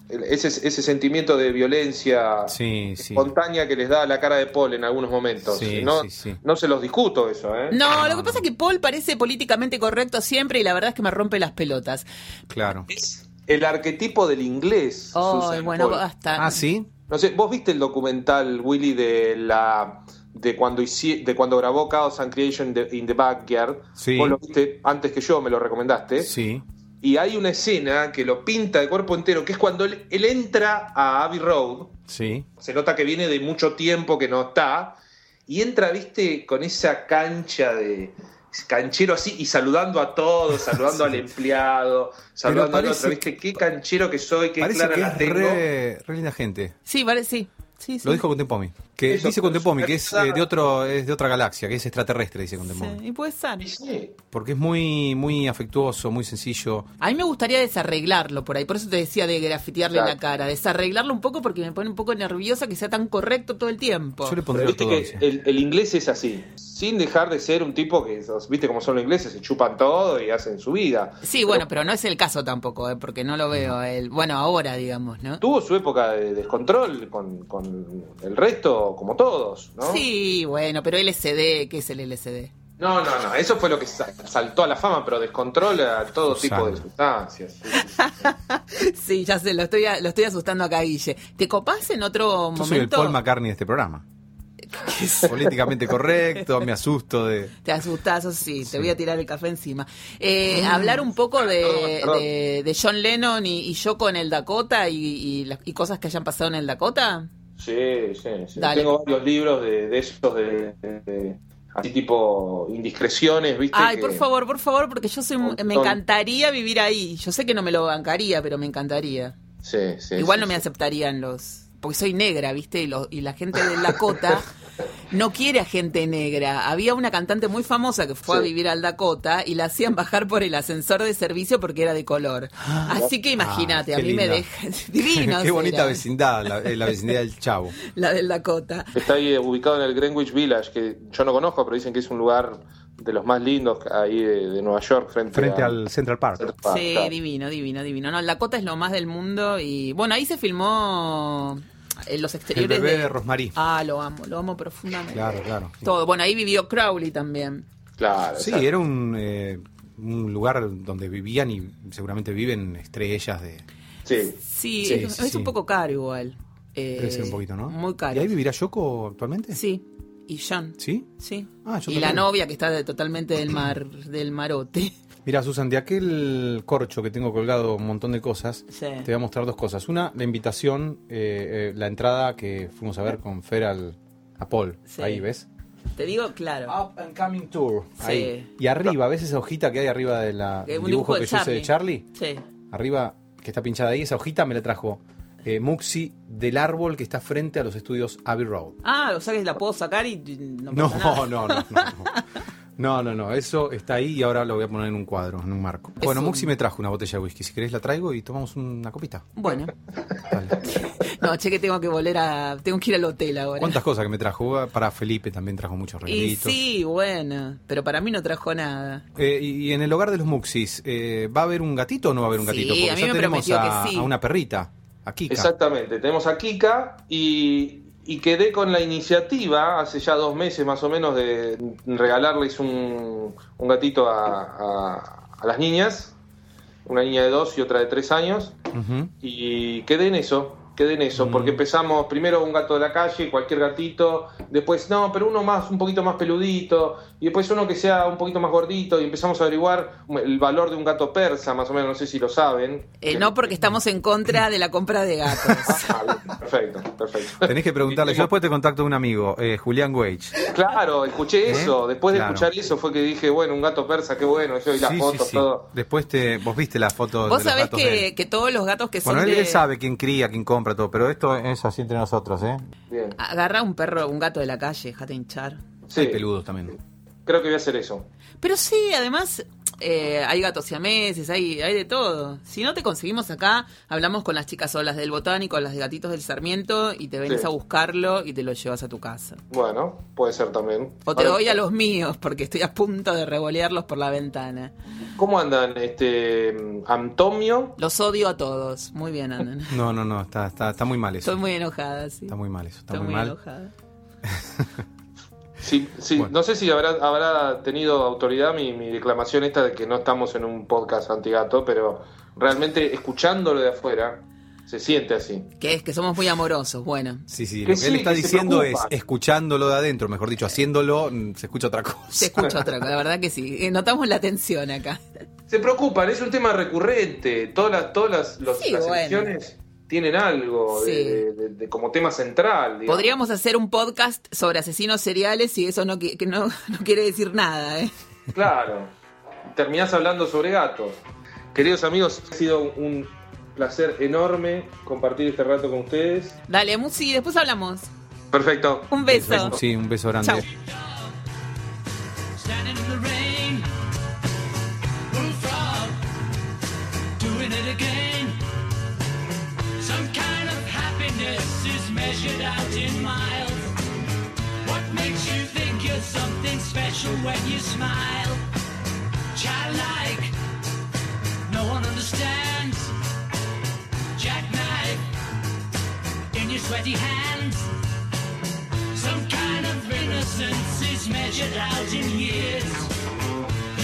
Ese, ese sentimiento de violencia Sí, sí. espontánea que les da a la cara de Paul en algunos momentos. Sí, no, sí, sí. no se los discuto eso, ¿eh? No, lo No, que pasa es que Paul parece políticamente correcto siempre y la verdad es que me rompe las pelotas. Claro. Es el arquetipo del inglés. Ay, Susan bueno, Paul. basta. Ah, sí. No sé, vos viste el documental, Willy, de la de cuando hici- de cuando grabó Chaos and Creation in the, in the Backyard. Sí. Vos lo viste antes que yo, me lo recomendaste. Sí. Y hay una escena que lo pinta de cuerpo entero, que es cuando él, él entra a Abbey Road. Sí. Se nota que viene de mucho tiempo que no está. Y entra, viste, con esa cancha de canchero así y saludando a todos, saludando al empleado, saludando al parece otro, viste, qué canchero que soy, qué clara que la es tengo. re, re linda gente. Sí, vale, sí. Sí, sí. Lo dijo Contempomi. Que Eso, dice Contempomi que es eh, de otro es de otra galaxia, que es extraterrestre, dice Sí, Contempomi. y puede ser. Y sí, Porque es muy muy afectuoso, muy sencillo. A mí me gustaría desarreglarlo por ahí, por eso te decía de grafitearle Claro. la cara, desarreglarlo un poco porque me pone un poco nerviosa que sea tan correcto todo el tiempo. Yo le Pero pondría viste que el, el inglés es así, sin dejar de ser un tipo que, viste como son los ingleses, se chupan todo y hacen su vida. Sí, bueno, pero no es el caso tampoco, ¿eh? porque no lo veo. El, bueno, ahora, digamos, ¿no? Tuvo su época de descontrol con, con el resto, como todos, ¿no? Sí, bueno, pero LSD, ¿qué es el LSD? No, no, no, eso fue lo que sa- saltó a la fama, pero descontrola a todo Susana. tipo de sustancias. sí, sí. Sí, ya sé, lo estoy, lo estoy asustando acá, Guille. ¿Te copás en otro Yo soy el momento? Paul McCartney de este programa. Políticamente correcto, me asusto de. Te asustás, eso sí, te Sí. voy a tirar el café encima. Eh, hablar un poco de, John Lennon y, y Yoko en el Dakota y, y, las- y cosas que hayan pasado en el Dakota. Sí, sí, sí. Dale. Tengo varios libros de, de esos, de, de- de- así tipo indiscreciones, ¿viste? Ay, que- por favor, por favor, porque yo soy, me encantaría vivir ahí. Yo sé que no me lo bancaría, pero me encantaría. Sí, sí. Igual sí, no me aceptarían los... Porque soy negra, ¿viste? Y, lo- y la gente del Dakota no quiere a gente negra. Había una cantante muy famosa que fue a vivir al Dakota y la hacían bajar por el ascensor de servicio porque era de color. Así que imagínate, Ah, a mí me deja divino. Qué bonita vecindad, la, eh, la vecindad del Chavo. La del Dakota. Está ahí eh, ubicado en el Greenwich Village, que yo no conozco, pero dicen que es un lugar de los más lindos ahí de, de Nueva York, frente, Frente a- al Central Park. Central Park, Sí, claro. divino, divino, divino. No, el Dakota es lo más del mundo y bueno, ahí se filmó en los El exteriores bebé de... de Rosmarie. Ah, lo amo, lo amo profundamente. Claro, claro. Todo. Bueno, ahí vivió Crowley también. Claro, Sí, era un, eh, un lugar donde vivían y seguramente viven estrellas de... Sí. Sí, Sí, es, sí, es sí. un poco caro igual. Eh, Debe ser un poquito, ¿no? Muy caro. ¿Y ahí vivirá Yoko actualmente? Sí, y John. ¿Sí? Sí. Ah, yo y la novia que está de- totalmente del mar, del marote. Mira, Susan, de aquel corcho que tengo colgado un montón de cosas, Sí. te voy a mostrar dos cosas. Una, la invitación, eh, eh, la entrada que fuimos a ver con Fer al, a Paul. Sí. Ahí, ¿ves? Te digo, claro. Up and Coming Tour. Sí. Ahí. Y arriba, ¿ves esa hojita que hay arriba de la, del dibujo dibujo de que yo hice de Charlie? Sí. Arriba, que está pinchada ahí, esa hojita me la trajo eh, Muxi del árbol que está frente a los estudios Abbey Road. Ah, o sea que la puedo sacar y no No, pasa nada. no, no, no. No, no, no, eso está ahí y ahora lo voy a poner en un cuadro, en un marco. Es Bueno, un- Muxi me trajo una botella de whisky. Si querés la traigo y tomamos una copita. Bueno. Dale. No, che que tengo que volver a... Tengo que ir al hotel ahora. ¿Cuántas cosas que me trajo? Para Felipe también trajo muchos Y regalitos. sí, bueno, pero para mí no trajo nada. Eh, y, y en el hogar de los Muxis, eh, ¿va a haber un gatito o no va a haber un Sí, gatito? Porque a mí ya me tenemos prometió a, que sí. a una perrita, a Kika. Exactamente, tenemos a Kika y, y quedé con la iniciativa hace ya dos meses más o menos de regalarles un, un gatito a, a- a las niñas, una niña de dos y otra de tres años, y quedé en eso, quedé en eso, Mm. porque empezamos primero un gato de la calle, cualquier gatito, después no, pero uno más, un poquito más peludito, y después uno que sea un poquito más gordito, y empezamos a averiguar el valor de un gato persa, más o menos, no sé si lo saben. Eh, no porque estamos en contra de la compra de gatos. Perfecto, perfecto. Tenés que preguntarle. Yo después te contacto a un amigo, eh, Julián Wage. Claro, escuché ¿Eh? eso. Después de Claro. escuchar eso fue que dije, bueno, un gato persa, qué bueno. Yo y las Sí, sí, fotos, sí. todo. Después te, vos viste las fotos Vos de los sabés gatos que, él. que todos los gatos que son Bueno, él, de... él sabe quién cría, quién compra todo, pero esto es así entre nosotros, ¿eh? Bien. Agarra un perro, un gato de la calle, déjate hinchar. Sí, Hay peludos también. creo que voy a hacer eso. Pero sí, además eh, hay gatos siameses, hay, hay de todo. Si no te conseguimos acá, hablamos con las chicas solas del botánico, las de gatitos del Sarmiento, y te venís Sí. a buscarlo y te lo llevas a tu casa. Bueno, puede ser también. O te doy a los míos, porque estoy a punto de revolearlos por la ventana. ¿Cómo andan? Este, Antonio. Los odio a todos. Muy bien andan. No, no, no, está, está, está muy mal eso. Estoy muy enojada, sí. Está muy mal eso, está Estoy muy, muy mal. enojada. Sí, sí, Bueno. no sé si habrá, habrá tenido autoridad mi, mi declamación esta de que no estamos en un podcast antigato, pero realmente escuchándolo de afuera se siente así. Que es que somos muy amorosos. Bueno, Sí, sí, Que lo que él está que diciendo es, escuchándolo de adentro, mejor dicho, haciéndolo, mm, se escucha otra cosa. se escucha otra cosa. La verdad que sí. Eh, Notamos la tensión acá. Se preocupan, es un tema recurrente. Todas las, todas las, los- Sí, las bueno. elecciones tienen algo de- Sí. de- de- de- como tema central. digamos. Podríamos hacer un podcast sobre asesinos seriales y eso no, que no, no quiere decir nada, ¿eh? Claro. Terminás hablando sobre gatos. Queridos amigos, ha sido un placer enorme compartir este rato con ustedes. Dale, Musi, después hablamos. Perfecto. Un beso. Sí, un beso grande. Special when you smile? Childlike, no one understands. Jackknife in your sweaty hands. Some kind of innocence is measured out in years.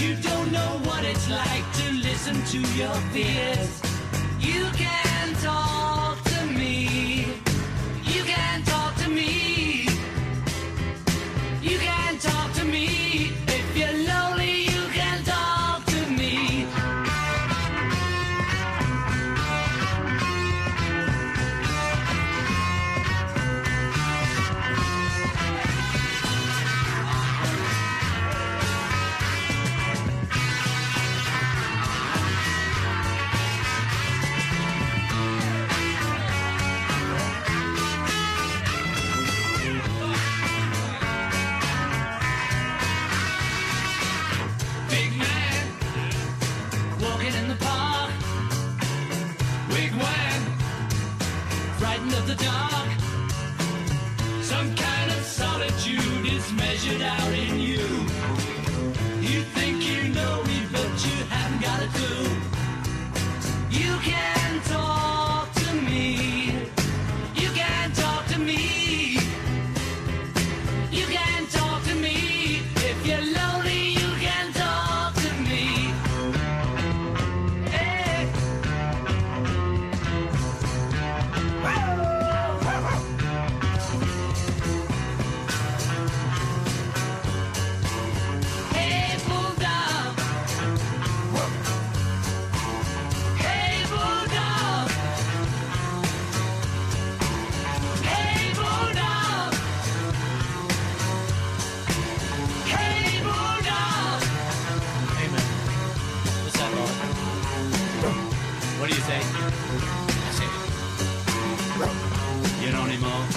You don't know what it's like to listen to your fears. You can't talk What do you don't.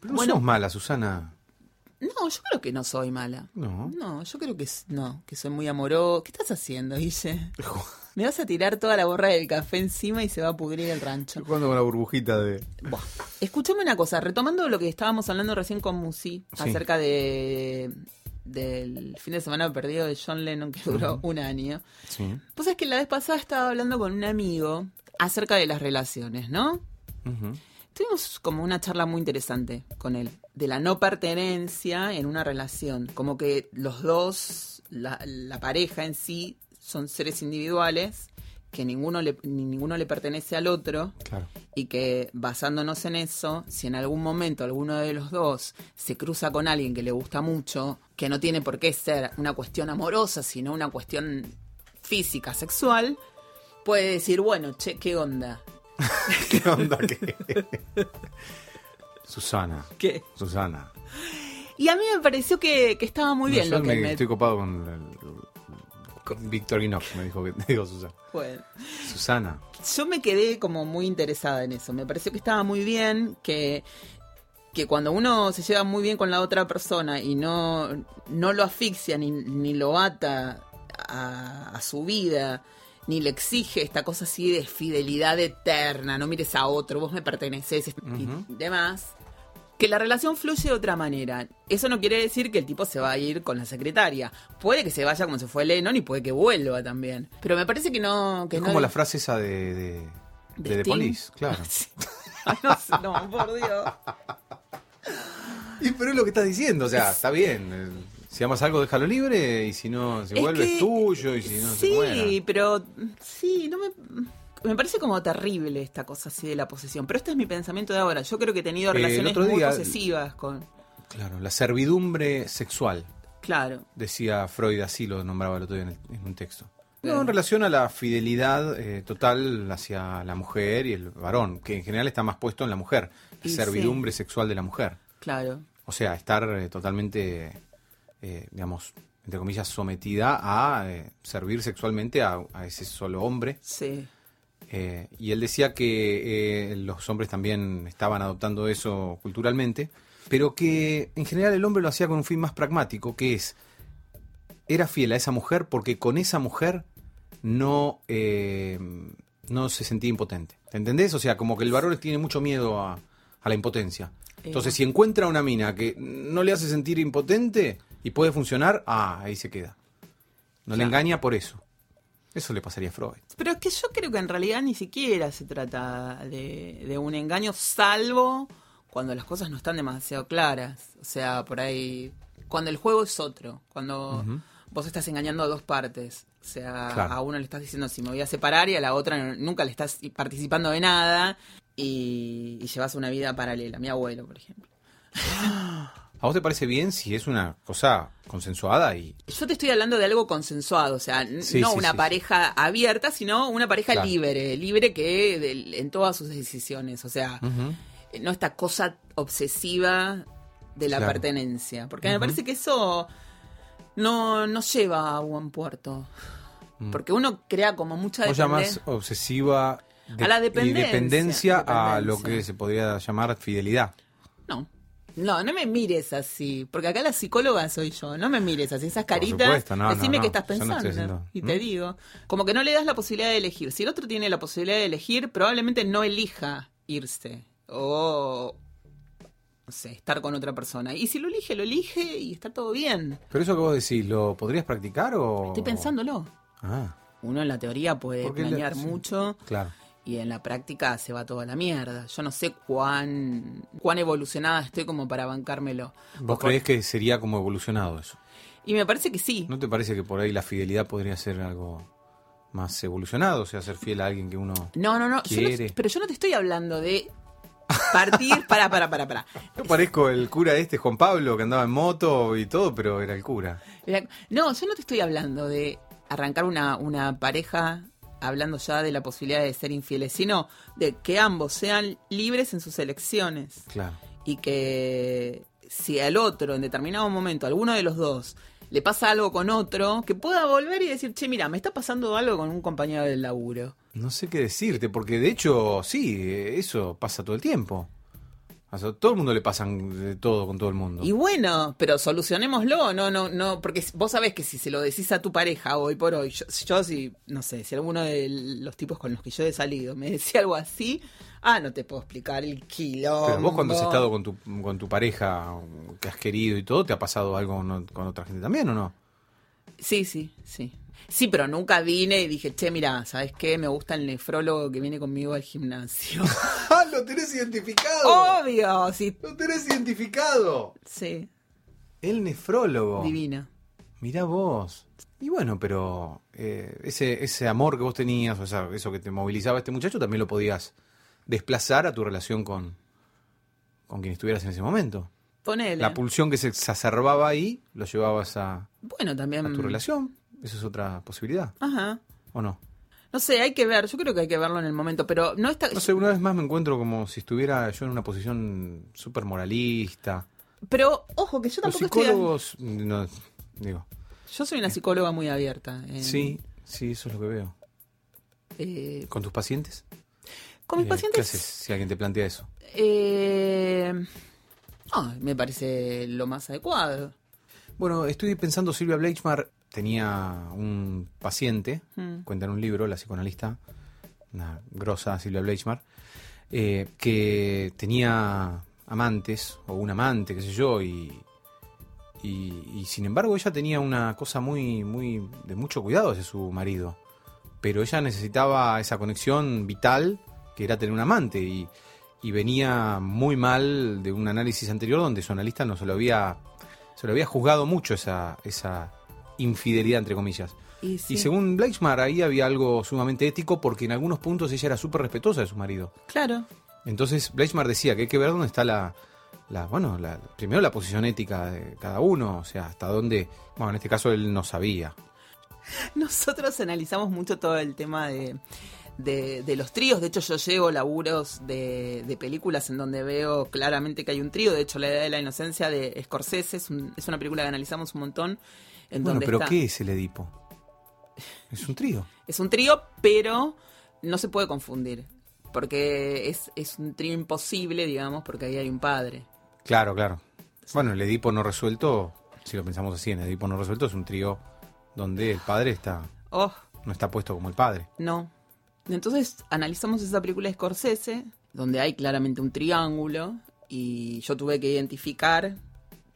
Pero no Bueno. sos mala, Susana. No, yo creo que no soy mala. No. No, yo creo que no, que soy muy amoroso. ¿Qué estás haciendo, Guille? Me vas a tirar toda la borra del café encima y se va a pudrir el rancho. Jugando con la burbujita de. Buah. Escuchame una cosa, retomando lo que estábamos hablando recién con Musi Sí. acerca de del fin de semana perdido de John Lennon que duró un año. Sí. Pues es que la vez pasada estaba hablando con un amigo acerca de las relaciones, ¿no? Tuvimos como una charla muy interesante con él, de la no pertenencia en una relación, como que los dos, la, la pareja en sí, son seres individuales, que ninguno le, ni ninguno le pertenece al otro, Claro. y que basándonos en eso, si en algún momento alguno de los dos se cruza con alguien que le gusta mucho, que no tiene por qué ser una cuestión amorosa, sino una cuestión física, sexual, puede decir, bueno, che, ¿qué onda? ¿Qué onda? ¿Qué? Susana. ¿Qué? Susana. Y a mí me pareció que, que estaba muy bien yo lo que me- él me... Estoy copado con, el- con Víctor Inox, me dijo que digo Susana. Bueno, Susana. yo me quedé como muy interesada en eso. Me pareció que estaba muy bien, que, que cuando uno se lleva muy bien con la otra persona y no, no lo asfixia ni, ni lo ata a, a su vida, ni le exige esta cosa así de fidelidad eterna, no mires a otro, vos me perteneces y demás. Que la relación fluye de otra manera. Eso no quiere decir que el tipo se va a ir con la secretaria. Puede que se vaya como se fue Lennon y puede que vuelva también. Pero me parece que no. Que Es no como la frase esa de, de, ¿De de The? Police, claro. Ay, no, sé, no, por Dios. Y pero es lo que estás diciendo, o sea, está bien. eh, Si amas algo, déjalo libre, y si no, si vuelve es que- tuyo, y si no, sí, pero sí, no me me parece como terrible esta cosa así de la posesión, pero este es mi pensamiento de ahora. Yo creo que he tenido Eh, el relaciones muy día- posesivas con Claro, la servidumbre sexual, claro. decía Freud, así lo nombraba el otro día en, el- en un texto. No, Claro. en relación a la fidelidad eh, total hacia la mujer y el varón, que en general está más puesto en la mujer, Y servidumbre sexual de la mujer. Claro. O sea, estar eh, totalmente, digamos, entre comillas, sometida a servir sexualmente a, a ese solo hombre. Sí. Eh, y él decía que eh, los hombres también estaban adoptando eso culturalmente, pero que en general el hombre lo hacía con un fin más pragmático, que es, era fiel a esa mujer porque con esa mujer no, eh, no se sentía impotente. ¿Te entendés? O sea, como que el varón tiene mucho miedo a, a la impotencia. Entonces, si encuentra una mina que no le hace sentir impotente y puede funcionar, ah, ahí se queda. No le engaña por eso. Eso le pasaría a Freud. Pero es que yo creo que en realidad ni siquiera se trata de, de un engaño, salvo cuando las cosas no están demasiado claras. O sea, por ahí, cuando el juego es otro, cuando vos estás engañando a dos partes. O sea, Claro. a uno le estás diciendo si me voy a separar y a la otra nunca le estás participando de nada y, y llevas una vida paralela. Mi abuelo, por ejemplo. ¿A vos te parece bien si es una cosa consensuada y Yo te estoy hablando de algo consensuado, o sea, Sí, no sí, una sí, pareja abierta, sino una pareja Claro. libre, libre que en todas sus decisiones, o sea, eh, no esta cosa obsesiva de la Claro. pertenencia, porque me parece que eso no, no lleva a buen puerto. Porque uno crea como mucha Mm. Vos dependencia. obsesiva de- A la y dependencia, dependencia a lo dependencia. que se podría llamar fidelidad. No. No, no me mires así, porque acá la psicóloga soy yo, no me mires así, esas caritas, supuesto, no, decime no, qué estás pensando haciendo- y te ¿Mm? digo, como que no le das la posibilidad de elegir, si el otro tiene la posibilidad de elegir, probablemente no elija irse o no sé, estar con otra persona, y si lo elige, lo elige y está todo bien, Pero eso que vos decís, ¿lo podrías practicar o...? estoy pensándolo. Ah, Uno en la teoría puede la- planear mucho claro. Y en la práctica se va toda la mierda. Yo no sé cuán, cuán evolucionada estoy como para bancármelo. ¿Vos O creés que sería como evolucionado eso? Y me parece que sí. ¿No te parece que por ahí la fidelidad podría ser algo más evolucionado? O sea, ser fiel a alguien que uno... No, no, no. yo no- Quiere. pero yo no te estoy hablando de partir. para, para, para, para. Yo parezco el cura este, Juan Pablo, que andaba en moto y todo, pero era el cura. No, yo no te estoy hablando de arrancar una, una pareja hablando ya de la posibilidad de ser infieles, sino de que ambos sean libres en sus elecciones. Claro. y que si al otro en determinado momento, alguno de los dos, le pasa algo con otro, que pueda volver y decir, che, mira, me está pasando algo con un compañero del laburo. No sé qué decirte, porque de hecho, sí, eso pasa todo el tiempo. O sea, todo el mundo le pasan de todo con todo el mundo. Y bueno, pero solucionémoslo, no, no, no, porque vos sabés que si se lo decís a tu pareja hoy por hoy, yo, yo si, no sé, si alguno de los tipos con los que yo he salido me decía algo así, ah, no te puedo explicar el kilo. Pero vos cuando has estado con tu, con tu pareja que has querido y todo, ¿te ha pasado algo con, con otra gente también o no? Sí, sí, sí. Sí, pero nunca vine y dije, che, mira, ¿sabes qué? Me gusta el nefrólogo que viene conmigo al gimnasio. ¡Ah, lo tenés identificado! Obvio, sí, ¡Lo tenés identificado! sí, El nefrólogo. divina. Mirá vos. Y bueno, pero eh, ese, ese amor que vos tenías, o sea, eso que te movilizaba este muchacho, también lo podías desplazar a tu relación con, con quien estuvieras en ese momento. Ponele. La pulsión que se exacerbaba ahí, lo llevabas a, bueno, también. a tu relación. Esa es otra posibilidad, Ajá. ¿o no? No sé, hay que ver. Yo creo que hay que verlo en el momento, pero no está. No sé, una vez más me encuentro como si estuviera yo en una posición súper moralista. Pero ojo, que yo Los tampoco estoy. psicólogos, no, digo, Yo soy una psicóloga muy abierta. en- sí, sí, eso es lo que veo. eh, ¿Con tus pacientes? con mis Eh, pacientes. ¿Qué haces si alguien te plantea eso? eh, no, me parece lo más adecuado. Bueno, estoy pensando, Silvia Bleichmar tenía un paciente, Mm. cuenta en un libro, la psicoanalista, una grosa Silvia Bleichmar, eh, que tenía amantes, o un amante, qué sé yo, y, y, y sin embargo ella tenía una cosa muy, muy, de mucho cuidado hacia su marido. Pero ella necesitaba esa conexión vital, que era tener un amante, y, y venía muy mal de un análisis anterior donde su analista no se lo había se lo había juzgado mucho esa, esa infidelidad, entre comillas. Y, sí, Y según Bleichmar, ahí había algo sumamente ético porque en algunos puntos ella era súper respetuosa de su marido. Claro. Entonces Bleichmar decía que hay que ver dónde está la, la bueno, la, primero la posición ética de cada uno, o sea, hasta dónde, bueno, en este caso él no sabía. Nosotros analizamos mucho todo el tema de, de, de los tríos. De hecho, yo llevo laburos de, de películas en donde veo claramente que hay un trío. De hecho, La Edad de la Inocencia de Scorsese es, un- es una película que analizamos un montón. En bueno, donde pero está- ¿qué es el Edipo? Es un trío. Es un trío, pero no se puede confundir. Porque es, es un trío imposible, digamos, porque ahí hay un padre. Claro, claro. Bueno, el Edipo no resuelto, si lo pensamos así, en el Edipo no resuelto es un trío donde el padre está Oh, no está puesto como el padre. no. Entonces analizamos esa película de Scorsese, donde hay claramente un triángulo, y yo tuve que identificar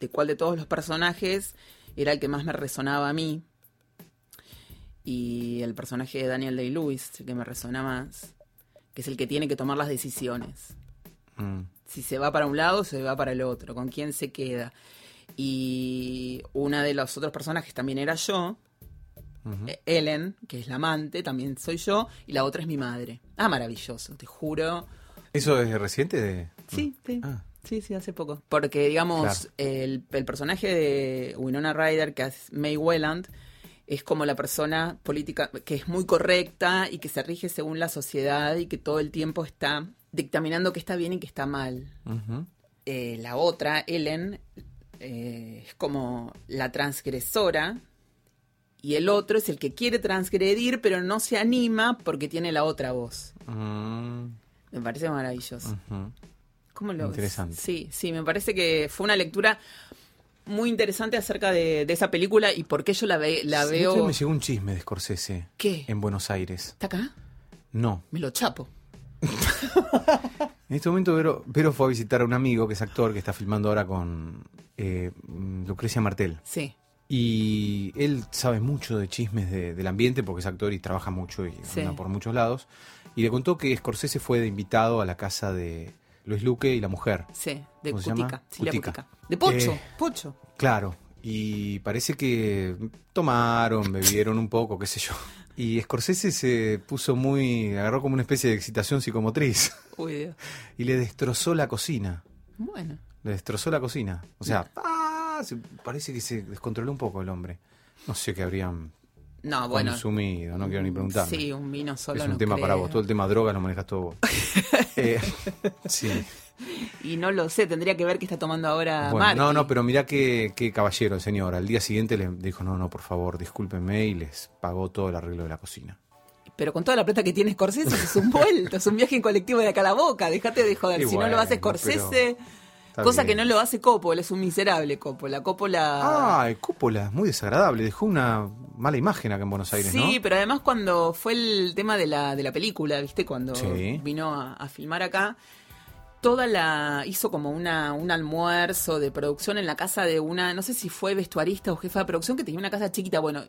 de cuál de todos los personajes era el que más me resonaba a mí. Y el personaje de Daniel Day-Lewis, el que me resona más, que es el que tiene que tomar las decisiones. Mm. si se va para un lado, se va para el otro, con quién se queda. Y una de los otros personajes también era yo, eh, Ellen, que es la amante, también soy yo, y la otra es mi madre. Ah, maravilloso, te juro. ¿Eso es reciente? De... Sí, sí. Ah. Sí, sí, hace poco. Porque, digamos, Claro. el, el personaje de Winona Ryder, que es May Welland, es como la persona política que es muy correcta y que se rige según la sociedad y que todo el tiempo está dictaminando qué está bien y qué está mal. Eh, la otra, Ellen, eh, es como la transgresora y el otro es el que quiere transgredir pero no se anima porque tiene la otra voz. Mm, Me parece maravilloso. ujú. ¿Cómo lo Interesante. Sí, sí, me parece que fue una lectura muy interesante acerca de, de esa película y por qué yo la, ve- Sí, veo. me llegó un chisme de Scorsese. ¿Qué? En Buenos Aires. ¿Está acá? No. Me lo chapo. En este momento Vero, Vero fue a visitar a un amigo que es actor que está filmando ahora con eh, Lucrecia Martel. Sí. Y él sabe mucho de chismes de- del ambiente porque es actor y trabaja mucho y Sí. anda por muchos lados. Y le contó que Scorsese fue de invitado a la casa de Luis Luque y la mujer. Sí, de ¿Cómo se Cutica. Cutica. De Pocho, Eh, Pocho. Claro. Y parece que tomaron, bebieron un poco, qué sé yo. Y Scorsese se puso muy. agarró como una especie de excitación psicomotriz. Uy, Dios. Y le destrozó la cocina. Bueno. Le destrozó la cocina. O sea, ¡ah! Parece que se descontroló un poco el hombre. No sé qué habrían No, bueno. consumido, no quiero ni preguntar. Sí, un vino solo. es un no tema para vos. Todo el tema droga lo manejas todo vos. Eh, sí. Y no lo sé, tendría que ver qué está tomando ahora Bueno, Marty. no, no, pero mirá qué, qué caballero el señor. Al día siguiente le dijo, no, no, por favor, discúlpenme y les pagó todo el arreglo de la cocina. Pero con toda la plata que tiene Scorsese es un vuelto, es un viaje en colectivo de acá a la boca. Déjate de joder. Y si no lo hace Scorsese, Está cosa bien. que no lo hace Coppola, es un miserable Coppola. Coppola. Ah, Cúpula, muy desagradable. Dejó una mala imagen acá en Buenos Aires, sí, ¿no? pero además cuando fue el tema de la, de la película, ¿viste? Cuando Sí. vino a, a filmar acá, toda la. hizo como una, un almuerzo de producción en la casa de una, no sé si fue vestuarista o jefa de producción, que tenía una casa chiquita. Bueno,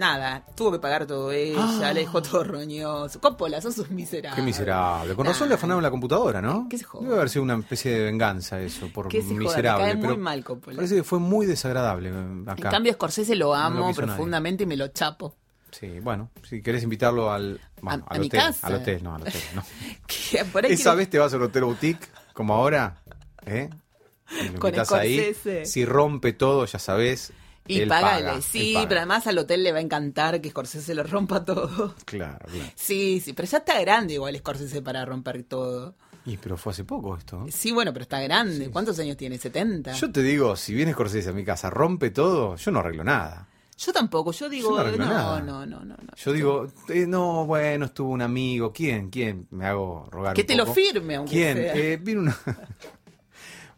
nada, tuvo que pagar todo ella, Ah. le dejó todo roñoso. Coppola, sos un miserable. Qué miserable. Con razón le afanaron la computadora, ¿no? Que se joda. Debe haber sido una especie de venganza eso, por Que se joda, me miserable. cae muy pero mal Coppola. Parece que fue muy desagradable eh, acá. En cambio, Scorsese lo No lo amo nadie. profundamente y me lo chapo. Sí, bueno, si querés invitarlo al, bueno, A- al a mi hotel. casa. Al hotel, no, al hotel, no. Por ahí Esa vez te vas al hotel boutique, como ahora, ¿eh? Y lo Con ahí. Si rompe todo, ya sabés. Y págale, paga, sí, paga. pero además al hotel le va a encantar que Scorsese lo rompa todo. Claro, claro. Sí, sí, pero ya está grande igual Scorsese para romper todo. Y pero fue hace poco esto. Sí, bueno, pero está grande. ¿Cuántos años tiene? ¿70? Yo te digo, si viene Scorsese a mi casa, rompe todo, yo no arreglo nada. Yo tampoco, yo digo, Yo no no, no, no, no, no, Yo digo, eh, no, bueno, estuvo un amigo. ¿Quién? ¿Quién? Me hago rogar Que un te lo firme, aunque ¿Quién? sea. Eh, vino una...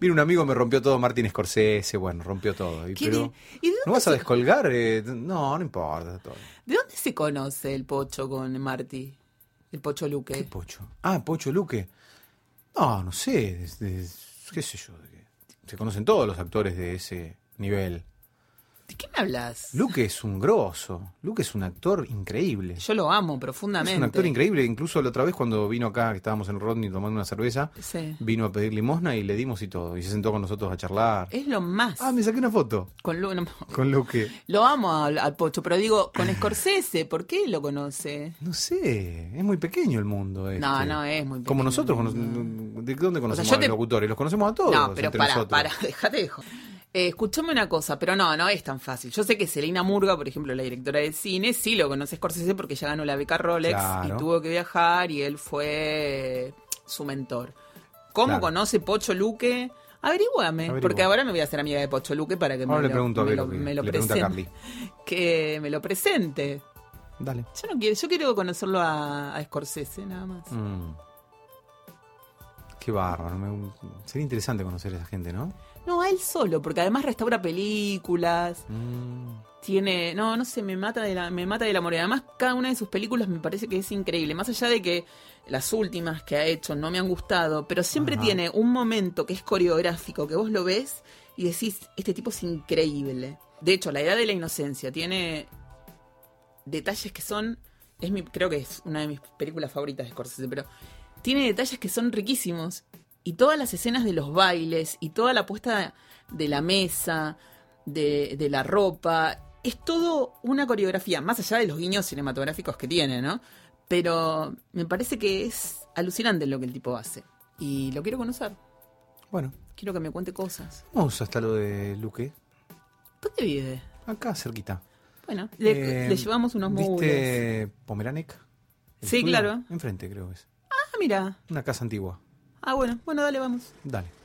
Vino un amigo, me rompió todo, Martín Scorsese, bueno, rompió todo. Y, ¿Qué pero, di- ¿Y de dónde, ¿No vas a descolgar? Eh, no, no importa. Todo. ¿De dónde se conoce el Pocho con Marty? El Pocho ¿Qué Luque. Pocho? Ah, Pocho Luque. No, no sé, qué sé yo. qué. Se conocen todos los actores de ese nivel. ¿De qué me hablas? Luque es un grosso. Luque es un actor increíble. Yo lo amo Es profundamente. un actor increíble. Incluso la otra vez cuando vino acá, que estábamos en Rodney tomando una cerveza, Sí. vino a pedir limosna y le dimos y todo. Y se sentó con nosotros a charlar. Es lo más. Ah, me saqué una foto Con Lu- no, con Luque. Lo amo al, Pocho, pero digo, con Scorsese, ¿por qué lo conoce? No sé, es muy pequeño el mundo. Este. No, no, es muy Como pequeño. nosotros, cono- ¿de dónde conocemos a te- los locutores? Los conocemos a todos. No, pero entre para, nosotros. para, déjate de jo- Eh, escuchame una cosa, pero no, no es tan fácil. Yo sé que Selena Murga, por ejemplo, la directora de cine, sí lo conoce Scorsese porque ya ganó la beca Rolex Claro. y tuvo que viajar y él fue su mentor. ¿Cómo Claro. conoce Pocho Luque? Averíguame, porque ahora me voy a hacer amiga de Pocho Luque para que Ahora me, le lo, pregunto a me Vero lo- que- me lo le pregunta a presente. Que me lo presente. Dale. Yo no quiero, yo quiero conocerlo a, a Scorsese nada más. Mm. Qué bárbaro. me- Sería interesante conocer a esa gente, ¿no? No, a él solo, porque además restaura películas. Mm. tiene no no sé me mata de la me mata del amor y además cada una de sus películas me parece que es increíble más allá de que las últimas que ha hecho no me han gustado pero siempre Ajá. tiene un momento que es coreográfico que vos lo ves y decís este tipo es increíble de hecho la edad de la inocencia tiene detalles que son es mi creo que es una de mis películas favoritas de Scorsese pero tiene detalles que son riquísimos y todas las escenas de los bailes y toda la puesta de la mesa de, de la ropa. Es todo una coreografía, más allá de los guiños cinematográficos que tiene, ¿no? Pero me parece que es alucinante lo que el tipo hace. Y lo quiero conocer. Bueno, Quiero que me cuente cosas. vamos hasta lo de Luque. ¿Dónde vive? Acá cerquita. Bueno, le, Eh, le llevamos unos mules. ¿Viste Pomeranek? ¿El Sí, estudio? claro. Enfrente, creo que es. Ah, mira. Una casa antigua. Ah, bueno. Bueno, dale, vamos. Dale.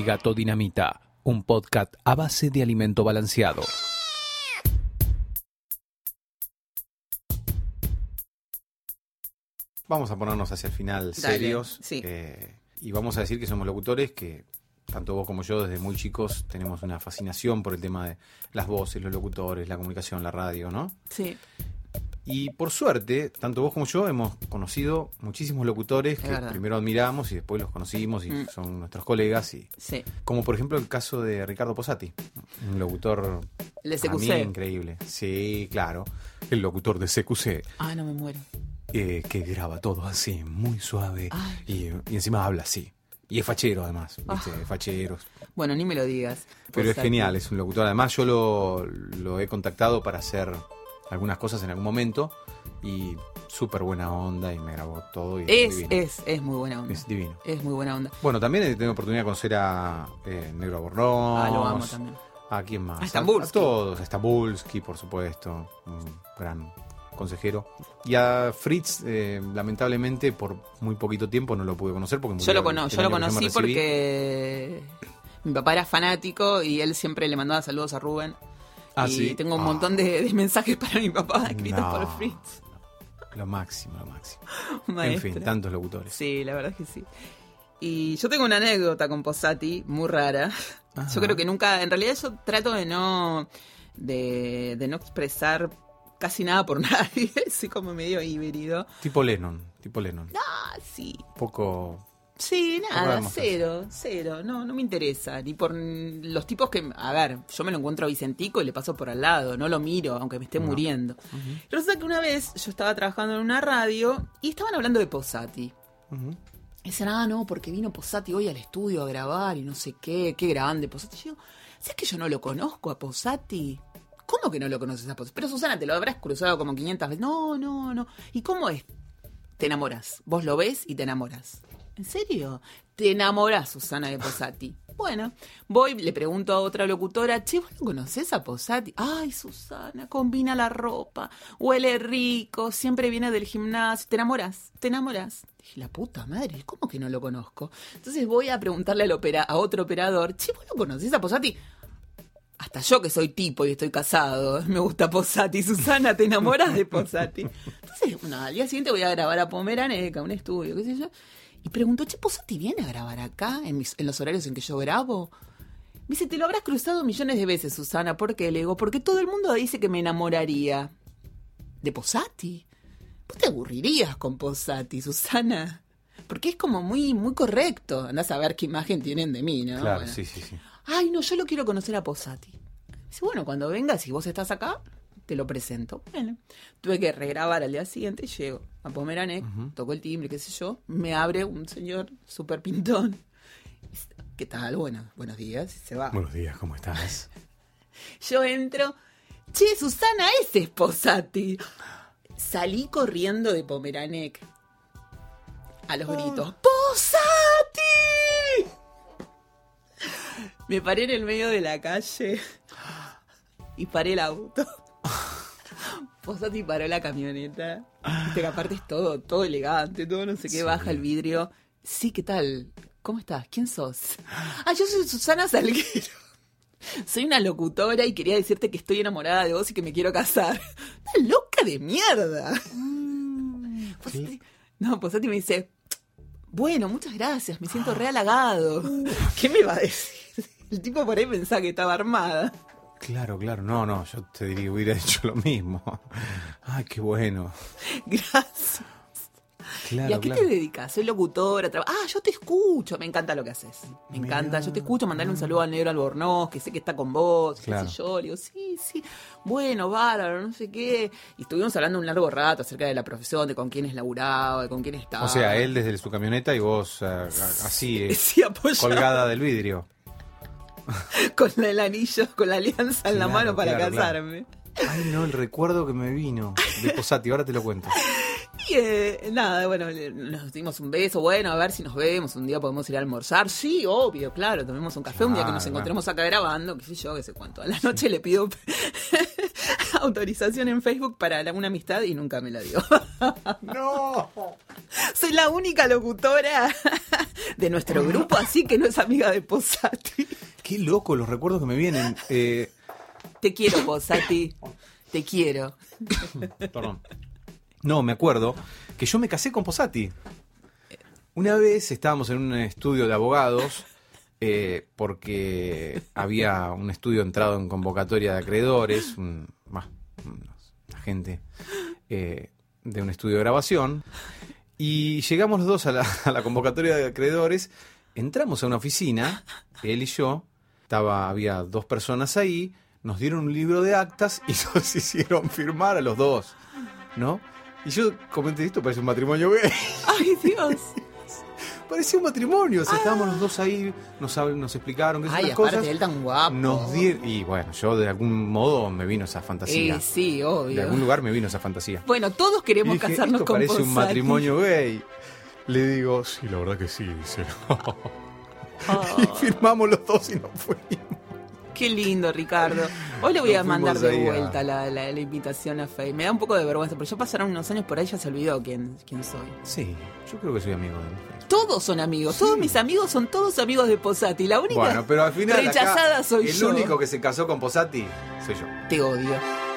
Mi gato dinamita, un podcast a base de alimento balanceado. Vamos a ponernos hacia el final Dale, serios sí. eh, y vamos a decir que somos locutores que tanto vos como yo desde muy chicos tenemos una fascinación por el tema de las voces, los locutores, la comunicación, la radio, ¿no? Sí, Y por suerte, tanto vos como yo hemos conocido muchísimos locutores Es que verdad. primero admiramos y después los conocimos y Mm. son nuestros colegas y sí. como por ejemplo el caso de Ricardo Posati, un locutor a mí CQC. increíble. Sí, claro, el locutor de CQC Ah, no me muero. eh, que graba todo así, muy suave y, y encima habla así. Y es fachero además, ¿viste? Ah. fachero. Bueno, ni me lo digas. Pero es genial, es un locutor. Además yo lo, lo he contactado para hacer algunas cosas en algún momento y súper buena onda y me grabó todo. Y Es, divino. es, es muy buena onda. Es divino. Es muy buena onda. Bueno, también he tenido oportunidad de conocer a eh, Negro Borrón. Ah, lo amo también. ¿A quién más? A Stambulski. A, todos. A Stambulski, por supuesto. Un gran consejero. Y a Fritz, eh, lamentablemente, por muy poquito tiempo no lo pude conocer porque Yo lo, cono yo lo conocí porque mi papá era fanático y él siempre le mandaba saludos a Rubén. Ah, y ¿sí? tengo un Ah. montón de, de mensajes para mi papá escritos No. por Fritz. Lo máximo, lo máximo. En fin, tantos locutores. Sí, la verdad es que sí. Y yo tengo una anécdota con Posati, muy rara. Ajá. Yo creo que nunca, en realidad yo trato de no, de, de no expresar casi nada por nadie. Soy como medio híbrido. Tipo Lennon, tipo Lennon. Ah, sí. Poco... Sí, nada, cero, cero. No, no me interesa. Ni por los tipos que. A ver, yo me lo encuentro a Vicentico y le paso por al lado. No lo miro, aunque me esté No. muriendo. Resulta que una vez yo estaba trabajando en una radio y estaban hablando de Posati. Y Dicen, ah, no, porque vino Posati hoy al estudio a grabar y no sé qué, qué grande Posati. Y yo, ¿sabes que yo no lo conozco a Posati? ¿Cómo que no lo conoces a Posati? Pero Susana, te lo habrás cruzado como 500 veces. No, no, no. ¿Y cómo es? Te enamoras. Vos lo ves y te enamoras. ¿En serio? Te enamorás, Susana, de Posati. Bueno, voy, le pregunto a otra locutora, che, ¿vos no conocés a Posati? Ay, Susana, combina la ropa, huele rico, siempre viene del gimnasio. ¿Te enamoras? ¿Te enamoras? Dije, la puta madre, ¿cómo que no lo conozco? Entonces voy a preguntarle al opera, a otro operador, che, ¿vos no conocés a Posati? Hasta yo que soy tipo y estoy casado, me gusta Posati. Susana, ¿te enamoras de Posati? Entonces, bueno, al día siguiente voy a grabar a Pomeraneca, un estudio, qué sé yo. Y pregunto, che, ¿Posati viene a grabar acá, en, mis- en los horarios en que yo grabo? Me dice, te lo habrás cruzado millones de veces, Susana. ¿Por qué? Le digo, porque todo el mundo dice que me enamoraría. ¿De Posati? Vos te aburrirías con Posati, Susana. Porque es como muy, muy correcto. Andás a ver qué imagen tienen de mí, ¿no? Claro, Bueno. sí, sí, sí. Ay, no, yo lo quiero conocer a Posati. Dice, bueno, cuando vengas, si vos estás acá, te lo presento. Bueno, tuve que regrabar al día siguiente, llego a Pomeranec, toco el timbre, qué sé yo, me abre un señor súper pintón. ¿Qué tal? Bueno, buenos días, y se va. Buenos días, ¿cómo estás? Yo entro, che, Susana, ese es Posati. Salí corriendo de Pomeranec a los gritos. ¡Posati! Me paré en el medio de la calle y paré el auto. Posati paró la camioneta. Viste que aparte es todo, todo elegante, todo no sé qué, baja el vidrio. Sí, ¿qué tal? ¿Cómo estás? ¿Quién sos? Ah, yo soy Susana Salguero. Soy una locutora y quería decirte que estoy enamorada de vos y que me quiero casar. ¡Una loca de mierda! Posati- No, Posati me dice, bueno, muchas gracias, me siento re halagado. ¿Qué me va a decir? El tipo por ahí pensaba que estaba armada. Claro, claro. No, no, yo te diría hubiera hecho lo mismo. Ay, qué bueno. Gracias. Claro, ¿Y a qué claro. te dedicas? Soy locutora. traba- Ah, yo te escucho. Me encanta lo que haces. Me encanta. Yo te escucho. Mandarle un saludo al negro Albornoz, que sé que está con vos. qué sé yo. Le digo, sí, sí. Bueno, bárbaro, no sé qué. Y estuvimos hablando un largo rato acerca de la profesión, de con quiénes laburaba, de con quién estaba. O sea, él desde su camioneta y vos eh, así, eh, Sí, colgada del vidrio. Con el anillo, con la alianza en la mano para claro, claro. casarme. Ay, no, el recuerdo que me vino de Posati, ahora te lo cuento. Y eh, nada, bueno, nos dimos un beso, bueno, a ver si nos vemos, un día podemos ir a almorzar, sí, obvio, claro, tomemos un café, un día que nos encontremos acá grabando, qué sé yo, qué sé cuánto. A la noche le pido autorización en Facebook para una amistad y nunca me la dio. ¡No! Soy la única locutora de nuestro grupo, así que no es amiga de Posati. Qué loco los recuerdos que me vienen. Eh, Te quiero, Posati, te quiero. perdón. No, me acuerdo que yo me casé con Posati. Una vez estábamos en un estudio de abogados eh, porque había un estudio entrado en convocatoria de acreedores, un, bah, unos- una gente eh, de un estudio de grabación, y llegamos los dos a la, a la convocatoria de acreedores, entramos a una oficina, él y yo, estaba, había dos personas ahí, nos dieron un libro de actas y nos hicieron firmar a los dos, ¿no? Y yo comenté, esto parece un matrimonio gay. Ay, Dios. Parecía un matrimonio, o sea, estábamos los dos ahí, nos, nos explicaron qué son Ay, aparte cosas. él tan guapo. Nos dieron, y bueno, yo de algún modo me vino esa fantasía. Eh, sí, obvio. de algún lugar me vino esa fantasía. Bueno, todos queremos dije, casarnos esto con parece un matrimonio gay. Le digo, sí, la verdad que sí, dice. Y firmamos los dos y nos fuimos. qué lindo, Ricardo. Hoy le voy Nos a mandar de ahí vuelta la, la- la invitación a Faye. Me da un poco de vergüenza, pero ya pasaron unos años por ahí, ya se olvidó quién, quién soy. Sí, yo creo que soy amigo de él. Todos son amigos, todos mis amigos son todos amigos de Posati. La única Bueno, pero al final acá, rechazada soy el yo. único que se casó con Posati soy yo. Te odio.